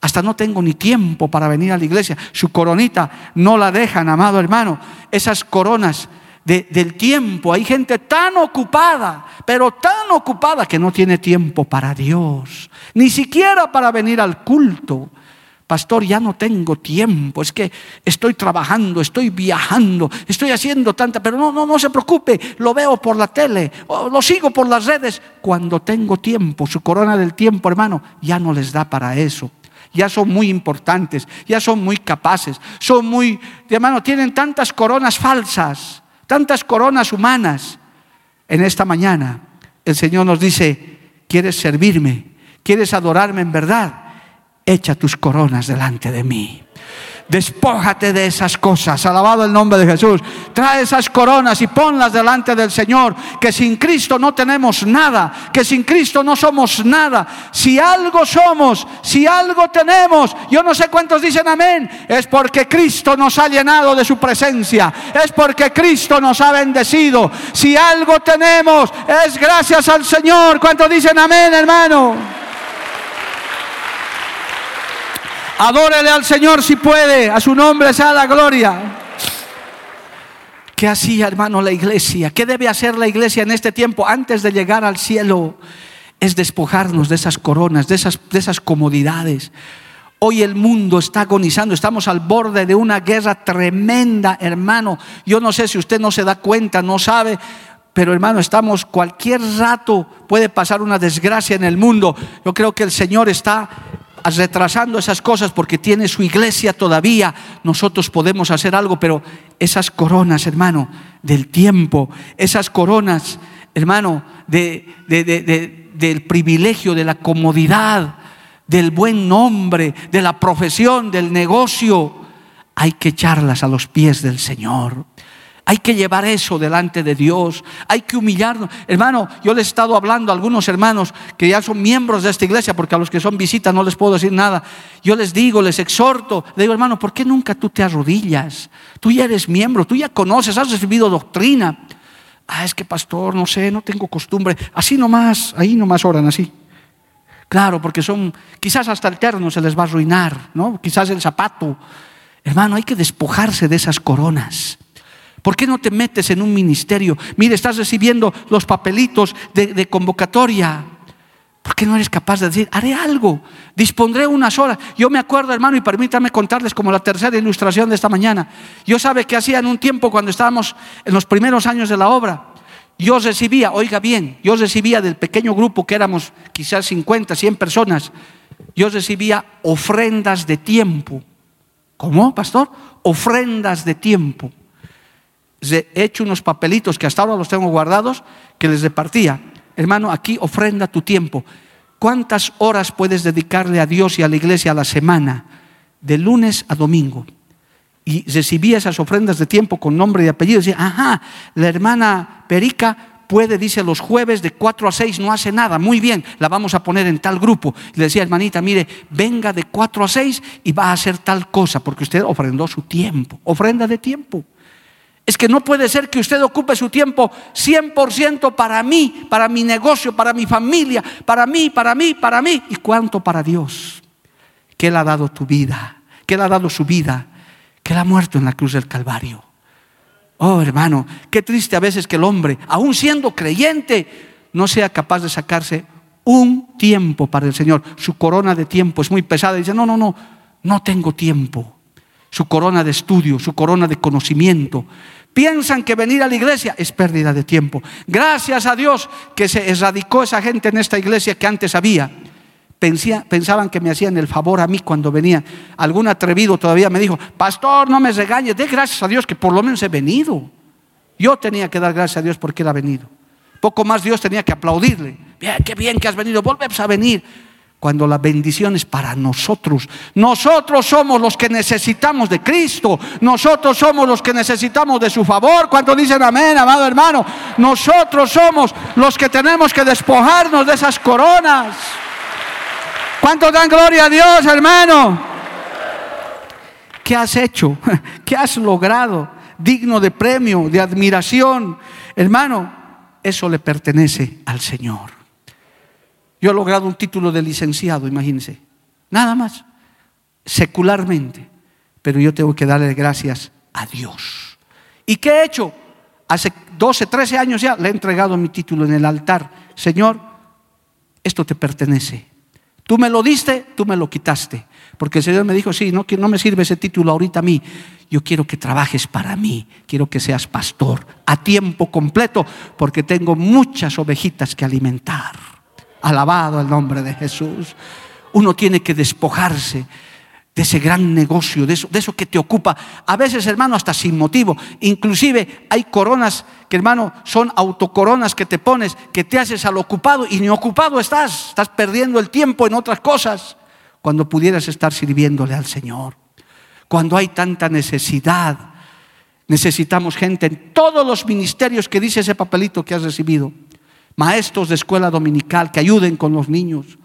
Hasta no tengo ni tiempo para venir a la iglesia. Su coronita no la dejan, amado hermano. Esas coronas del tiempo. Hay gente tan ocupada, pero tan ocupada que no tiene tiempo para Dios. Ni siquiera para venir al culto. Pastor, ya no tengo tiempo, es que estoy trabajando, estoy viajando, estoy haciendo tanta, pero no, no, no se preocupe, lo veo por la tele, lo sigo por las redes. Cuando tengo tiempo, su corona del tiempo, hermano, ya no les da para eso ya son muy importantes, ya son muy capaces, son muy, hermano, tienen tantas coronas falsas, tantas coronas humanas. En esta mañana el Señor nos dice, ¿quieres servirme? ¿Quieres adorarme en verdad? Echa tus coronas delante de mí. Despójate de esas cosas. Alabado el nombre de Jesús. Trae esas coronas y ponlas delante del Señor. Que sin Cristo no tenemos nada. Que sin Cristo no somos nada. Si algo somos, si algo tenemos, yo no sé cuántos dicen amén. Es porque Cristo nos ha llenado de su presencia. Es porque Cristo nos ha bendecido. Si algo tenemos, es gracias al Señor. ¿Cuántos dicen amén, hermano? Adórele al Señor si puede, a su nombre sea la gloria. ¿Qué hacía, hermano, la iglesia? ¿Qué debe hacer la iglesia en este tiempo antes de llegar al cielo? Es despojarnos de esas coronas, de esas, de esas comodidades. Hoy el mundo está agonizando, estamos al borde de una guerra tremenda, hermano. Yo no sé si usted no se da cuenta, no sabe, pero hermano, estamos cualquier rato puede pasar una desgracia en el mundo. Yo creo que el Señor está retrasando esas cosas porque tiene su iglesia todavía, nosotros podemos hacer algo, pero esas coronas, hermano, del tiempo, esas coronas, hermano, del privilegio, de la comodidad, del buen nombre, de la profesión, del negocio, hay que echarlas a los pies del Señor. Hay que llevar eso delante de Dios. Hay que humillarnos. Hermano, yo le he estado hablando a algunos hermanos que ya son miembros de esta iglesia, porque a los que son visitas no les puedo decir nada. Yo les digo, les exhorto. Le digo, hermano, ¿por qué nunca tú te arrodillas? Tú ya eres miembro, tú ya conoces, has recibido doctrina. Ah, es que pastor, no sé, no tengo costumbre. Así nomás, ahí nomás oran así. Claro, porque son, quizás hasta el terno se les va a arruinar, ¿no? Quizás el zapato. Hermano, hay que despojarse de esas coronas. ¿Por qué no te metes en un ministerio? Mire, estás recibiendo los papelitos de, convocatoria. ¿Por qué no eres capaz de decir, haré algo? Dispondré unas horas. Yo me acuerdo, hermano, y permítame contarles como la tercera ilustración de esta mañana. Yo sabe que hacía en un tiempo cuando estábamos en los primeros años de la obra. Yo recibía, oiga bien, yo recibía del pequeño grupo que éramos quizás 50, 100 personas, yo recibía ofrendas de tiempo. ¿Cómo, pastor? Ofrendas de tiempo he hecho unos papelitos que hasta ahora los tengo guardados, que les repartía. Hermano, aquí ofrenda tu tiempo. ¿Cuántas horas puedes dedicarle a Dios y a la iglesia a la semana? De lunes a domingo. Y recibía esas ofrendas de tiempo con nombre y apellido. Decía, ajá, la hermana Perica puede, dice, los jueves de 4 a 6 no hace nada. Muy bien, la vamos a poner en tal grupo. le decía, hermanita, mire, venga de 4 a 6 y va a hacer tal cosa, porque usted ofrendó su tiempo. Ofrenda de tiempo. Es que no puede ser que usted ocupe su tiempo 100% para mí, para mi negocio, para mi familia, para mí, para mí, para mí. ¿Y cuánto para Dios? Que Él ha dado tu vida, que Él ha dado su vida, que Él ha muerto en la cruz del Calvario. Oh, hermano, qué triste a veces que el hombre, aún siendo creyente, no sea capaz de sacarse un tiempo para el Señor. Su corona de tiempo es muy pesada. Y dice, no, no, no, no tengo tiempo. Su corona de estudio, su corona de conocimiento Piensan que venir a la iglesia es pérdida de tiempo. Gracias a Dios que se erradicó esa gente en esta iglesia que antes había. pensaban que me hacían el favor a mí cuando venía. Algún atrevido todavía me dijo, pastor, no me regañes, dé gracias a Dios que por lo menos he venido. Yo tenía que dar gracias a Dios porque él ha venido. Poco más Dios tenía que aplaudirle. Bien, qué bien que has venido, vuelves a venir cuando la bendición es para nosotros. Nosotros somos los que necesitamos de Cristo. Nosotros somos los que necesitamos de su favor. Cuando dicen amén, amado hermano? Nosotros somos los que tenemos que despojarnos de esas coronas. ¿Cuánto dan gloria a Dios, hermano? ¿Qué has hecho? ¿Qué has logrado? Digno de premio, de admiración. Hermano, eso le pertenece al Señor. Yo he logrado un título de licenciado, imagínense. Nada más. Secularmente. Pero yo tengo que darle gracias a Dios. ¿Y qué he hecho? Hace 12, 13 años ya le he entregado mi título en el altar. Señor, esto te pertenece. Tú me lo diste, tú me lo quitaste. Porque el Señor me dijo, sí, no, no me sirve ese título ahorita a mí. Yo quiero que trabajes para mí. Quiero que seas pastor a tiempo completo porque tengo muchas ovejitas que alimentar. Alabado el nombre de Jesús. Uno tiene que despojarse de ese gran negocio, de eso, de eso que te ocupa. A veces, hermano, hasta sin motivo. Inclusive hay coronas que, hermano, son autocoronas que te pones, que te haces al ocupado y ni ocupado estás. Estás perdiendo el tiempo en otras cosas cuando pudieras estar sirviéndole al Señor. Cuando hay tanta necesidad, necesitamos gente en todos los ministerios que dice ese papelito que has recibido maestros de escuela dominical que ayuden con los niños.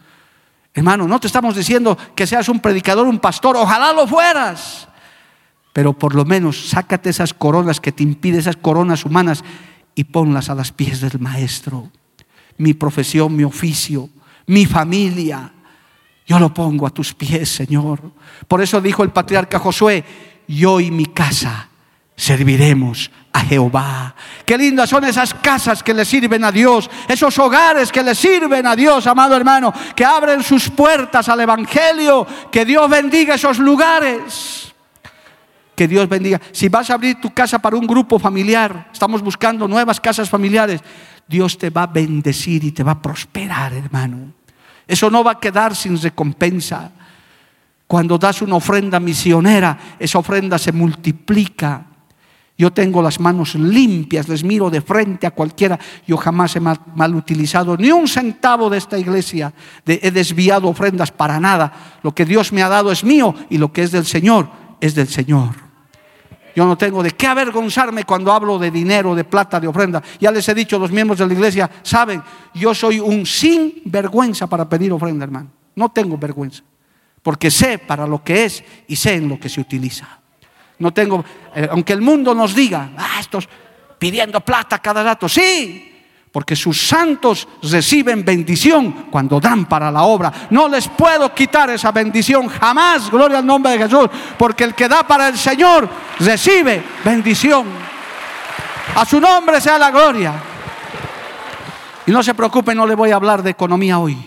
Hermano, no te estamos diciendo que seas un predicador, un pastor, ojalá lo fueras. Pero por lo menos sácate esas coronas que te impiden, esas coronas humanas, y ponlas a los pies del maestro. Mi profesión, mi oficio, mi familia, yo lo pongo a tus pies, Señor. Por eso dijo el patriarca Josué, yo y mi casa serviremos a Jehová. Qué lindas son esas casas que le sirven a Dios, esos hogares que le sirven a Dios, amado hermano, que abren sus puertas al Evangelio. Que Dios bendiga esos lugares. Que Dios bendiga. Si vas a abrir tu casa para un grupo familiar, estamos buscando nuevas casas familiares, Dios te va a bendecir y te va a prosperar, hermano. Eso no va a quedar sin recompensa. Cuando das una ofrenda misionera, esa ofrenda se multiplica yo tengo las manos limpias, les miro de frente a cualquiera. Yo jamás he mal, utilizado ni un centavo de esta iglesia. he desviado ofrendas para nada. Lo que Dios me ha dado es mío y lo que es del Señor es del Señor. Yo no tengo de qué avergonzarme cuando hablo de dinero, de plata, de ofrenda. Ya les he dicho, los miembros de la iglesia saben, yo soy un sin vergüenza para pedir ofrenda, hermano. No tengo vergüenza, porque sé para lo que es y sé en lo que se utiliza. No tengo, eh, aunque el mundo nos diga, ah, estos pidiendo plata cada rato, sí, porque sus santos reciben bendición cuando dan para la obra. No les puedo quitar esa bendición jamás, gloria al nombre de Jesús, porque el que da para el Señor recibe bendición. A su nombre sea la gloria. Y no se preocupe, no le voy a hablar de economía hoy,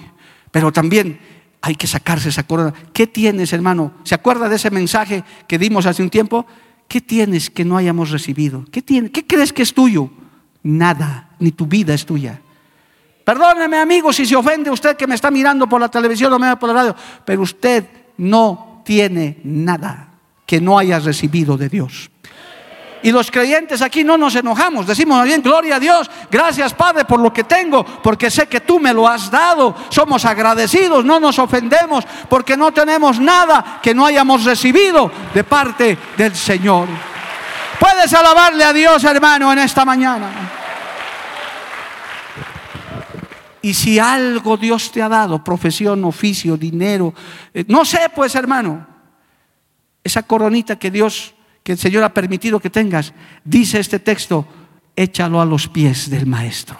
pero también hay que sacarse esa corona. ¿Qué tienes, hermano? ¿Se acuerda de ese mensaje que dimos hace un tiempo? ¿Qué tienes que no hayamos recibido? ¿Qué, ¿Qué crees que es tuyo? Nada, ni tu vida es tuya. Perdóneme, amigo, si se ofende usted que me está mirando por la televisión o me por la radio, pero usted no tiene nada que no haya recibido de Dios. Y los creyentes aquí no nos enojamos, decimos bien, gloria a Dios, gracias Padre por lo que tengo, porque sé que tú me lo has dado. Somos agradecidos, no nos ofendemos, porque no tenemos nada que no hayamos recibido de parte del Señor. Puedes alabarle a Dios, hermano, en esta mañana. Y si algo Dios te ha dado, profesión, oficio, dinero, eh, no sé, pues hermano, esa coronita que Dios que el Señor ha permitido que tengas, dice este texto, échalo a los pies del Maestro.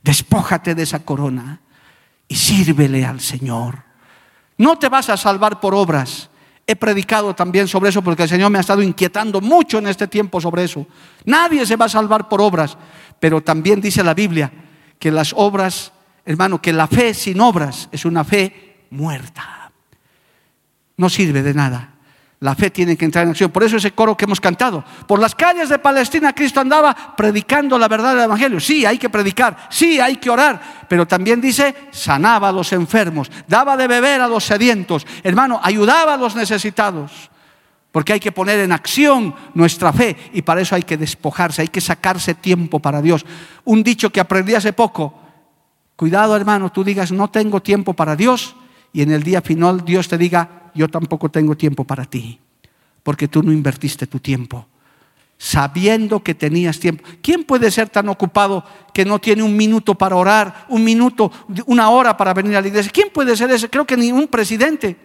Despójate de esa corona y sírvele al Señor. No te vas a salvar por obras. He predicado también sobre eso porque el Señor me ha estado inquietando mucho en este tiempo sobre eso. Nadie se va a salvar por obras, pero también dice la Biblia que las obras, hermano, que la fe sin obras es una fe muerta. No sirve de nada. La fe tiene que entrar en acción. Por eso ese coro que hemos cantado. Por las calles de Palestina Cristo andaba predicando la verdad del Evangelio. Sí, hay que predicar. Sí, hay que orar. Pero también dice, sanaba a los enfermos. Daba de beber a los sedientos. Hermano, ayudaba a los necesitados. Porque hay que poner en acción nuestra fe. Y para eso hay que despojarse. Hay que sacarse tiempo para Dios. Un dicho que aprendí hace poco. Cuidado hermano, tú digas, no tengo tiempo para Dios. Y en el día final Dios te diga, yo tampoco tengo tiempo para ti, porque tú no invertiste tu tiempo, sabiendo que tenías tiempo. ¿Quién puede ser tan ocupado que no tiene un minuto para orar, un minuto, una hora para venir a la iglesia? ¿Quién puede ser ese? Creo que ni un presidente.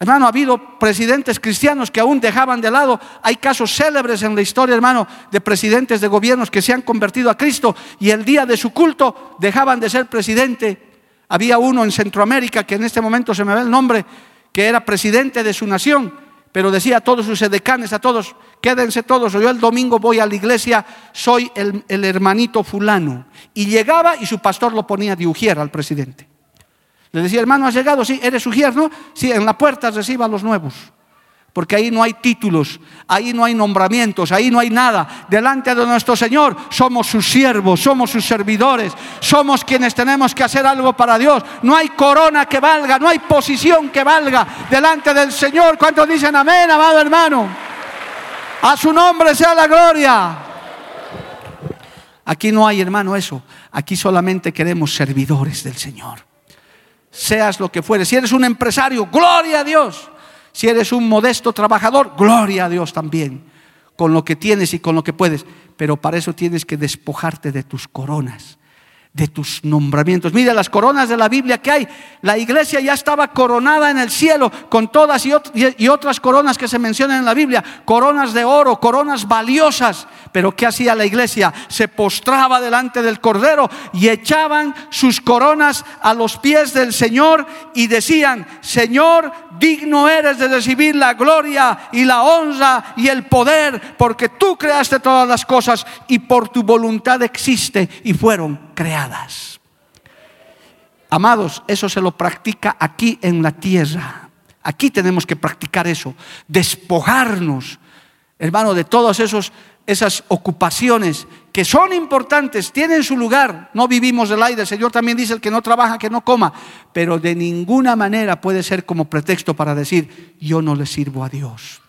Hermano, ha habido presidentes cristianos que aún dejaban de lado. Hay casos célebres en la historia, hermano, de presidentes de gobiernos que se han convertido a Cristo y el día de su culto dejaban de ser presidente. Había uno en Centroamérica que en este momento se me ve el nombre, que era presidente de su nación, pero decía a todos sus edecanes, a todos, quédense todos, yo el domingo voy a la iglesia, soy el, hermanito fulano. Y llegaba y su pastor lo ponía de ujier al presidente. Le decía, hermano, ¿has llegado? Sí, ¿eres ujier, no? Sí, en la puerta reciba a los nuevos porque ahí no hay títulos, ahí no hay nombramientos, ahí no hay nada. Delante de nuestro Señor somos sus siervos, somos sus servidores, somos quienes tenemos que hacer algo para Dios. No hay corona que valga, no hay posición que valga delante del Señor. ¿Cuántos dicen amén, amado hermano? A su nombre sea la gloria. Aquí no hay, hermano, eso. Aquí solamente queremos servidores del Señor. Seas lo que fueres. Si eres un empresario, gloria a Dios. Si eres un modesto trabajador, gloria a Dios también, con lo que tienes y con lo que puedes. Pero para eso tienes que despojarte de tus coronas de tus nombramientos. Mira las coronas de la Biblia que hay. La iglesia ya estaba coronada en el cielo con todas y, otras coronas que se mencionan en la Biblia. Coronas de oro, coronas valiosas. Pero ¿qué hacía la iglesia? Se postraba delante del Cordero y echaban sus coronas a los pies del Señor y decían, Señor, digno eres de recibir la gloria y la honra y el poder, porque tú creaste todas las cosas y por tu voluntad existe y fueron creadas. Amados, eso se lo practica aquí en la tierra. Aquí tenemos que practicar eso, despojarnos, hermano, de todas esos, esas ocupaciones que son importantes, tienen su lugar. No vivimos del aire, el Señor también dice, el que no trabaja, que no coma, pero de ninguna manera puede ser como pretexto para decir, yo no le sirvo a Dios.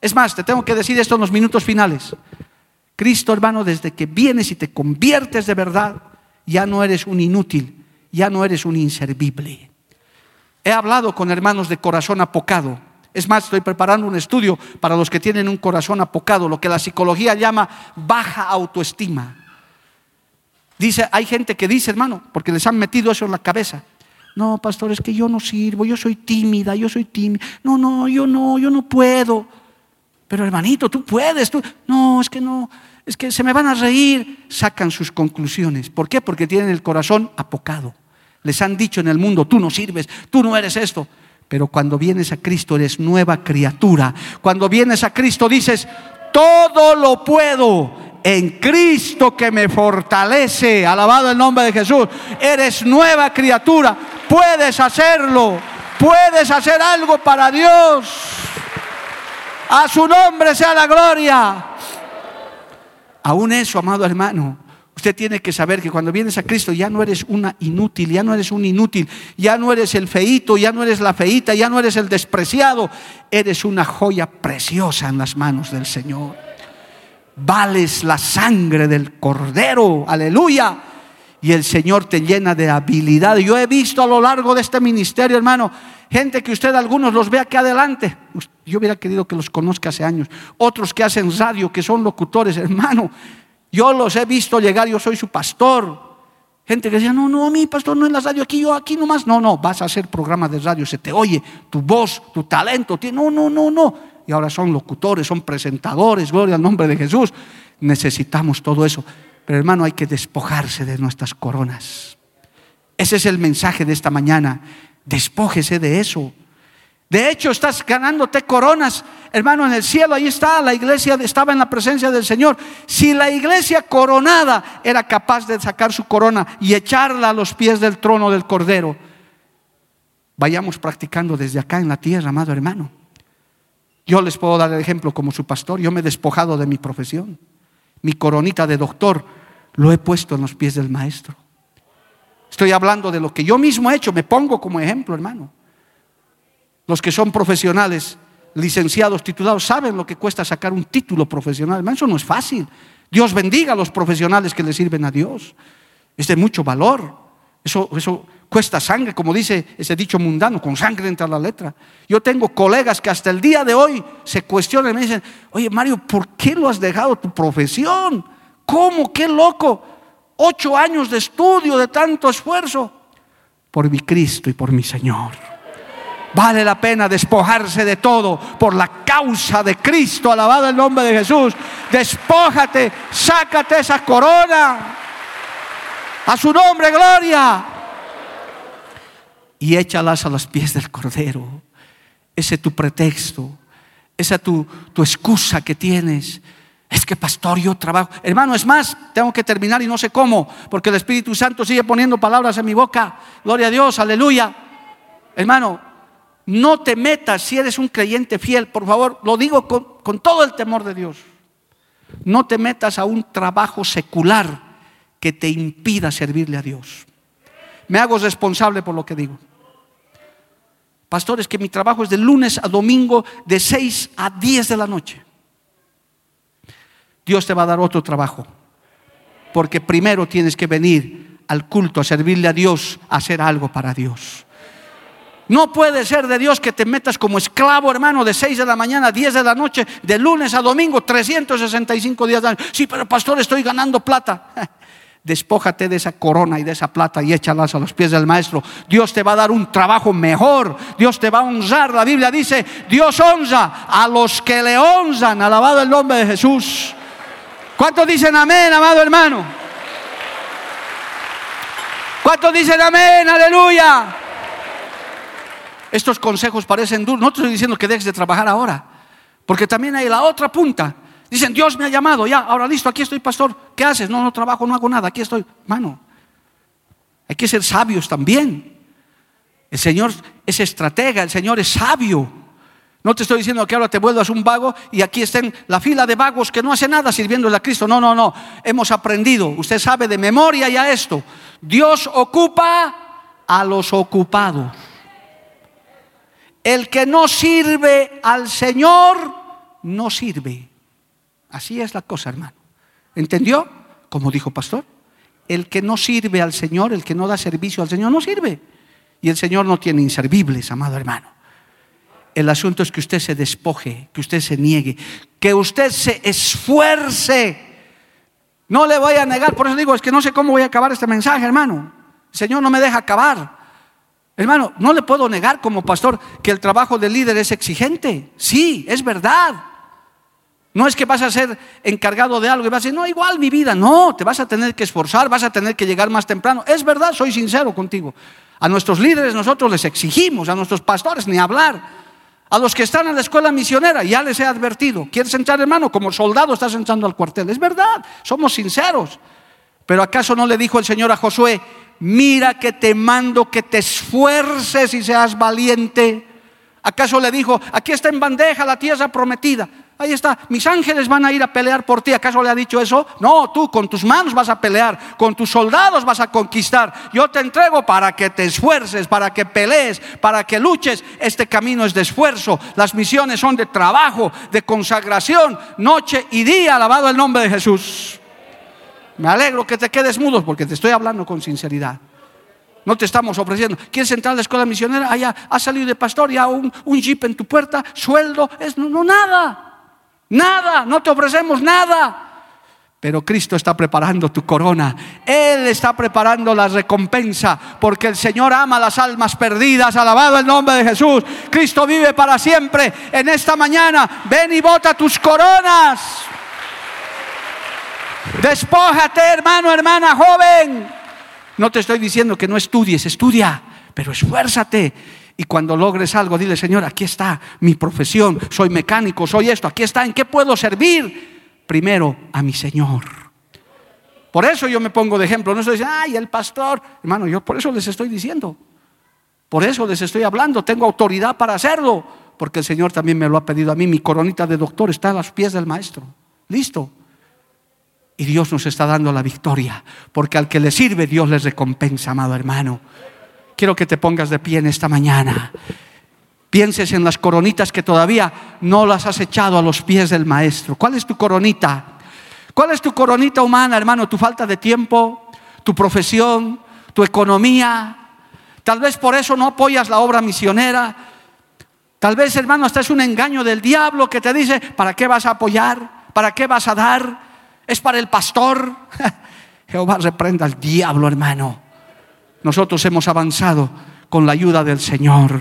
Es más, te tengo que decir esto en los minutos finales. Cristo, hermano, desde que vienes y te conviertes de verdad, ya no eres un inútil, ya no eres un inservible. He hablado con hermanos de corazón apocado. Es más, estoy preparando un estudio para los que tienen un corazón apocado, lo que la psicología llama baja autoestima. Dice, hay gente que dice, hermano, porque les han metido eso en la cabeza. No, pastor, es que yo no sirvo, yo soy tímida, yo soy tímida. No, no, yo no, yo no puedo. Pero hermanito, tú puedes, tú. No, es que no es que se me van a reír, sacan sus conclusiones. ¿Por qué? Porque tienen el corazón apocado. Les han dicho en el mundo, tú no sirves, tú no eres esto. Pero cuando vienes a Cristo eres nueva criatura. Cuando vienes a Cristo dices, todo lo puedo en Cristo que me fortalece. Alabado el nombre de Jesús. Eres nueva criatura. Puedes hacerlo. Puedes hacer algo para Dios. A su nombre sea la gloria. Aún eso, amado hermano, usted tiene que saber que cuando vienes a Cristo ya no eres una inútil, ya no eres un inútil, ya no eres el feito, ya no eres la feita, ya no eres el despreciado, eres una joya preciosa en las manos del Señor. Vales la sangre del cordero, aleluya. Y el Señor te llena de habilidad. Yo he visto a lo largo de este ministerio, hermano, gente que usted algunos los ve aquí adelante. Yo hubiera querido que los conozca hace años. Otros que hacen radio, que son locutores, hermano. Yo los he visto llegar, yo soy su pastor. Gente que decía, no, no, a mí, pastor, no es la radio aquí, yo aquí nomás. No, no, vas a hacer programas de radio, se te oye, tu voz, tu talento. No, no, no, no. Y ahora son locutores, son presentadores, gloria al nombre de Jesús. Necesitamos todo eso. Pero hermano, hay que despojarse de nuestras coronas. Ese es el mensaje de esta mañana. Despójese de eso. De hecho, estás ganándote coronas, hermano, en el cielo. Ahí está, la iglesia estaba en la presencia del Señor. Si la iglesia coronada era capaz de sacar su corona y echarla a los pies del trono del Cordero, vayamos practicando desde acá en la tierra, amado hermano. Yo les puedo dar el ejemplo como su pastor. Yo me he despojado de mi profesión. Mi coronita de doctor lo he puesto en los pies del maestro. Estoy hablando de lo que yo mismo he hecho. Me pongo como ejemplo, hermano. Los que son profesionales, licenciados, titulados, saben lo que cuesta sacar un título profesional. Eso no es fácil. Dios bendiga a los profesionales que le sirven a Dios. Es de mucho valor. Eso, eso cuesta sangre, como dice ese dicho mundano, con sangre entra la letra. Yo tengo colegas que hasta el día de hoy se cuestionan y me dicen, oye Mario, ¿por qué lo has dejado tu profesión? ¿Cómo? ¿Qué loco? Ocho años de estudio, de tanto esfuerzo. Por mi Cristo y por mi Señor. Vale la pena despojarse de todo por la causa de Cristo. Alabado el nombre de Jesús. Despójate, sácate esa corona. A su nombre, gloria. Y échalas a los pies del Cordero. Ese es tu pretexto. Esa es tu, tu excusa que tienes. Es que pastor, yo trabajo. Hermano, es más, tengo que terminar y no sé cómo, porque el Espíritu Santo sigue poniendo palabras en mi boca. Gloria a Dios, aleluya. Hermano, no te metas si eres un creyente fiel, por favor, lo digo con, todo el temor de Dios. No te metas a un trabajo secular que te impida servirle a Dios. Me hago responsable por lo que digo. Pastor, es que mi trabajo es de lunes a domingo de 6 a 10 de la noche. Dios te va a dar otro trabajo. Porque primero tienes que venir al culto, a servirle a Dios, a hacer algo para Dios. No puede ser de Dios que te metas como esclavo, hermano, de 6 de la mañana a 10 de la noche, de lunes a domingo, 365 días al año. Sí, pero pastor, estoy ganando plata. Despójate de esa corona y de esa plata y échalas a los pies del maestro. Dios te va a dar un trabajo mejor. Dios te va a honrar. La Biblia dice, Dios honra a los que le honran. Alabado el nombre de Jesús. ¿Cuántos dicen amén, amado hermano? ¿Cuántos dicen amén? Aleluya. Estos consejos parecen duros. No te estoy diciendo que dejes de trabajar ahora, porque también hay la otra punta. Dicen, Dios me ha llamado, ya, ahora listo, aquí estoy, pastor. ¿Qué haces? No, no trabajo, no hago nada, aquí estoy. Mano, hay que ser sabios también. El Señor es estratega, el Señor es sabio. No te estoy diciendo que ahora te vuelvas un vago y aquí estén la fila de vagos que no hace nada sirviéndole a Cristo. No, no, no. Hemos aprendido. Usted sabe de memoria ya esto. Dios ocupa a los ocupados. El que no sirve al Señor, no sirve. Así es la cosa, hermano. ¿Entendió? Como dijo pastor. El que no sirve al Señor, el que no da servicio al Señor, no sirve. Y el Señor no tiene inservibles, amado hermano. El asunto es que usted se despoje, que usted se niegue, que usted se esfuerce. No le voy a negar, por eso digo, es que no sé cómo voy a acabar este mensaje, hermano. El Señor no me deja acabar. Hermano, no le puedo negar como pastor que el trabajo del líder es exigente. Sí, es verdad. No es que vas a ser encargado de algo y vas a decir, no, igual mi vida. No, te vas a tener que esforzar, vas a tener que llegar más temprano. Es verdad, soy sincero contigo. A nuestros líderes nosotros les exigimos, a nuestros pastores ni hablar. A los que están en la escuela misionera, ya les he advertido. ¿Quieres entrar, hermano? Como soldado estás entrando al cuartel. Es verdad, somos sinceros. Pero ¿acaso no le dijo el Señor a Josué, mira que te mando que te esfuerces y seas valiente. ¿Acaso le dijo, aquí está en bandeja la tierra prometida? Ahí está, mis ángeles van a ir a pelear por ti. ¿Acaso le ha dicho eso? No, tú con tus manos vas a pelear, con tus soldados vas a conquistar. Yo te entrego para que te esfuerces, para que pelees, para que luches. Este camino es de esfuerzo. Las misiones son de trabajo, de consagración, noche y día. Alabado el nombre de Jesús. Me alegro que te quedes mudo porque te estoy hablando con sinceridad. No te estamos ofreciendo. ¿Quieres entrar a la escuela misionera? Allá has salido de pastor, ya un, un jeep en tu puerta, sueldo. Es, no, no, nada. Nada. No te ofrecemos nada. Pero Cristo está preparando tu corona. Él está preparando la recompensa. Porque el Señor ama las almas perdidas. Alabado el nombre de Jesús. Cristo vive para siempre. En esta mañana, ven y bota tus coronas. Despójate, hermano, hermana, joven. No te estoy diciendo que no estudies, estudia, pero esfuérzate. Y cuando logres algo, dile, Señor, aquí está mi profesión, soy mecánico, soy esto, aquí está, ¿en qué puedo servir? Primero a mi Señor. Por eso yo me pongo de ejemplo, no estoy diciendo, ay, el pastor, hermano, yo por eso les estoy diciendo, por eso les estoy hablando, tengo autoridad para hacerlo, porque el Señor también me lo ha pedido a mí. Mi coronita de doctor está a los pies del maestro. Listo. Y Dios nos está dando la victoria, porque al que le sirve Dios les recompensa, amado hermano. Quiero que te pongas de pie en esta mañana. Pienses en las coronitas que todavía no las has echado a los pies del maestro. ¿Cuál es tu coronita? ¿Cuál es tu coronita humana, hermano? ¿Tu falta de tiempo? ¿Tu profesión? ¿Tu economía? Tal vez por eso no apoyas la obra misionera. Tal vez, hermano, hasta es un engaño del diablo que te dice, ¿para qué vas a apoyar? ¿Para qué vas a dar? ¿Es para el pastor? Jehová reprenda al diablo, hermano. Nosotros hemos avanzado con la ayuda del Señor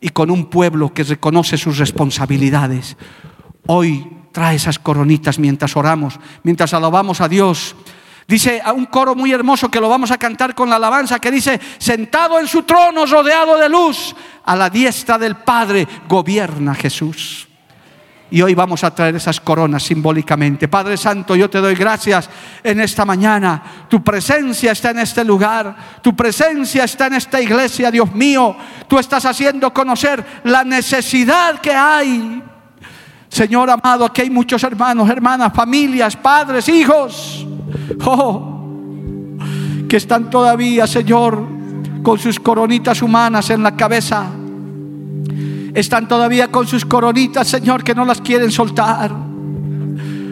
y con un pueblo que reconoce sus responsabilidades. Hoy trae esas coronitas mientras oramos, mientras alabamos a Dios. Dice a un coro muy hermoso que lo vamos a cantar con la alabanza que dice, sentado en su trono rodeado de luz, a la diestra del Padre gobierna Jesús. Y hoy vamos a traer esas coronas simbólicamente. Padre Santo, yo te doy gracias en esta mañana. Tu presencia está en este lugar. Tu presencia está en esta iglesia, Dios mío. Tú estás haciendo conocer la necesidad que hay. Señor amado, aquí hay muchos hermanos, hermanas, familias, padres, hijos. Oh, que están todavía, Señor, con sus coronitas humanas en la cabeza están todavía con sus coronitas, Señor, que no las quieren soltar.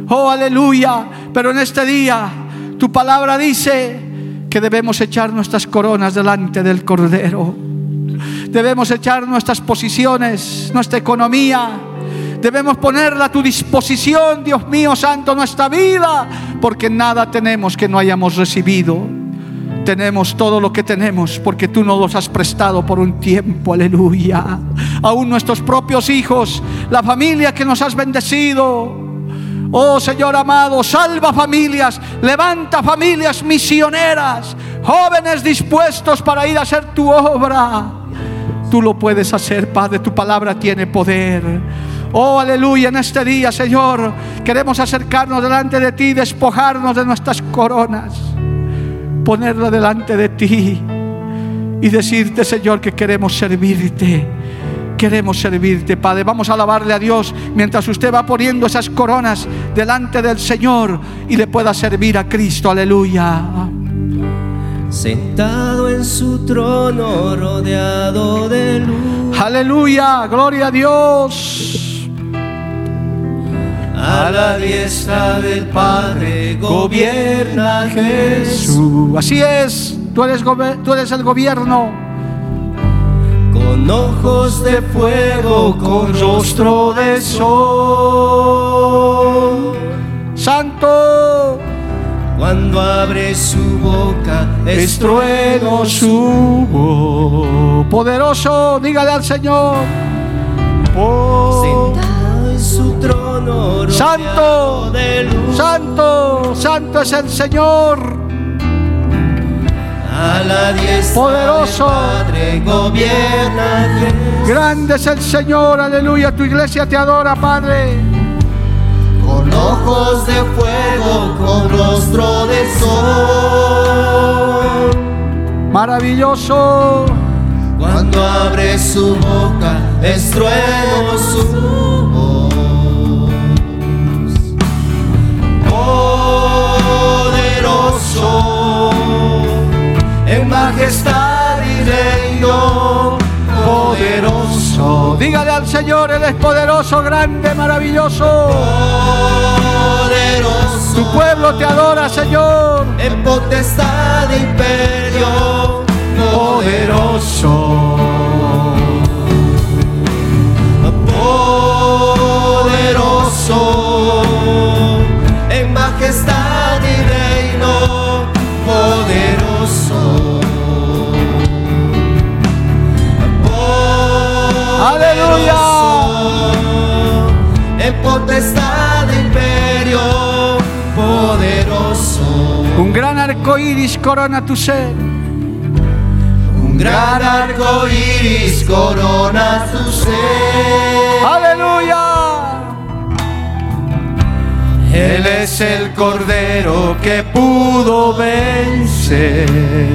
Oh, aleluya. Pero en este día tu palabra dice que debemos echar nuestras coronas delante del Cordero. Debemos echar nuestras posiciones, nuestra economía. Debemos ponerla a tu disposición, Dios mío santo, nuestra vida, porque nada tenemos que no hayamos recibido. Tenemos todo lo que tenemos porque tú nos los has prestado por un tiempo, aleluya. Aún nuestros propios hijos, la familia que nos has bendecido. Oh Señor amado, salva familias, levanta familias misioneras, jóvenes dispuestos para ir a hacer tu obra. Tú lo puedes hacer, Padre, tu palabra tiene poder. Oh, aleluya, en este día, Señor, queremos acercarnos delante de ti, despojarnos de nuestras coronas ponerla delante de ti y decirte, Señor, que queremos servirte. Queremos servirte, Padre. Vamos a alabarle a Dios mientras usted va poniendo esas coronas delante del Señor y le pueda servir a Cristo. Aleluya. Sentado en su trono, rodeado de luz. Aleluya, gloria a Dios a la diestra del Padre gobierna Jesús. Así es, tú eres, tú eres el gobierno. Con ojos de fuego, con rostro de sol. Santo. Cuando abre su boca, estruendo su voz. Poderoso, dígale al Señor. Su trono Santo, Santo, Santo es el Señor. A la Poderoso. Padre gobierna. Grande es el Señor, aleluya. Tu iglesia te adora, Padre. Con ojos de fuego, con rostro de sol. Maravilloso. Cuando abre su boca, estruendo su en majestad y reino poderoso. Dígale al Señor, Él es poderoso, grande, maravilloso. Poderoso. Tu pueblo te adora, Señor. En potestad de imperio poderoso. Poderoso. En majestad potestad de imperio poderoso. Un gran arco iris corona tu ser. Un gran arco iris corona tu ser. Aleluya. Él es el cordero que pudo vencer.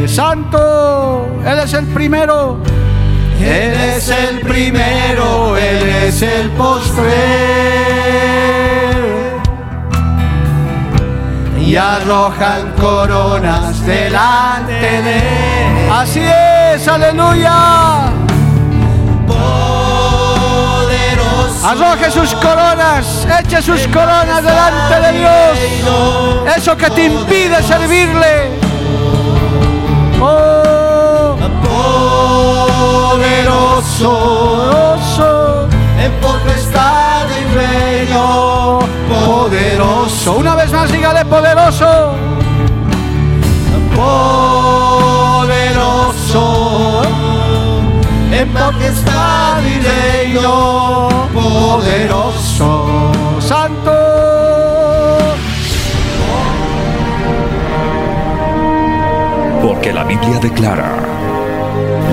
Santo, Él es el primero. Él es el primero, Él es el postrer. Y arrojan coronas delante de él. Así es, aleluya. Poderoso. Arroje sus coronas, eche sus coronas delante de Dios. Eso que te impide servirle. Poderoso. En potestad y reino. Poderoso. Una vez más, dígale poderoso. Poderoso. En potestad y reino. Poderoso. Santo. Porque la Biblia declara,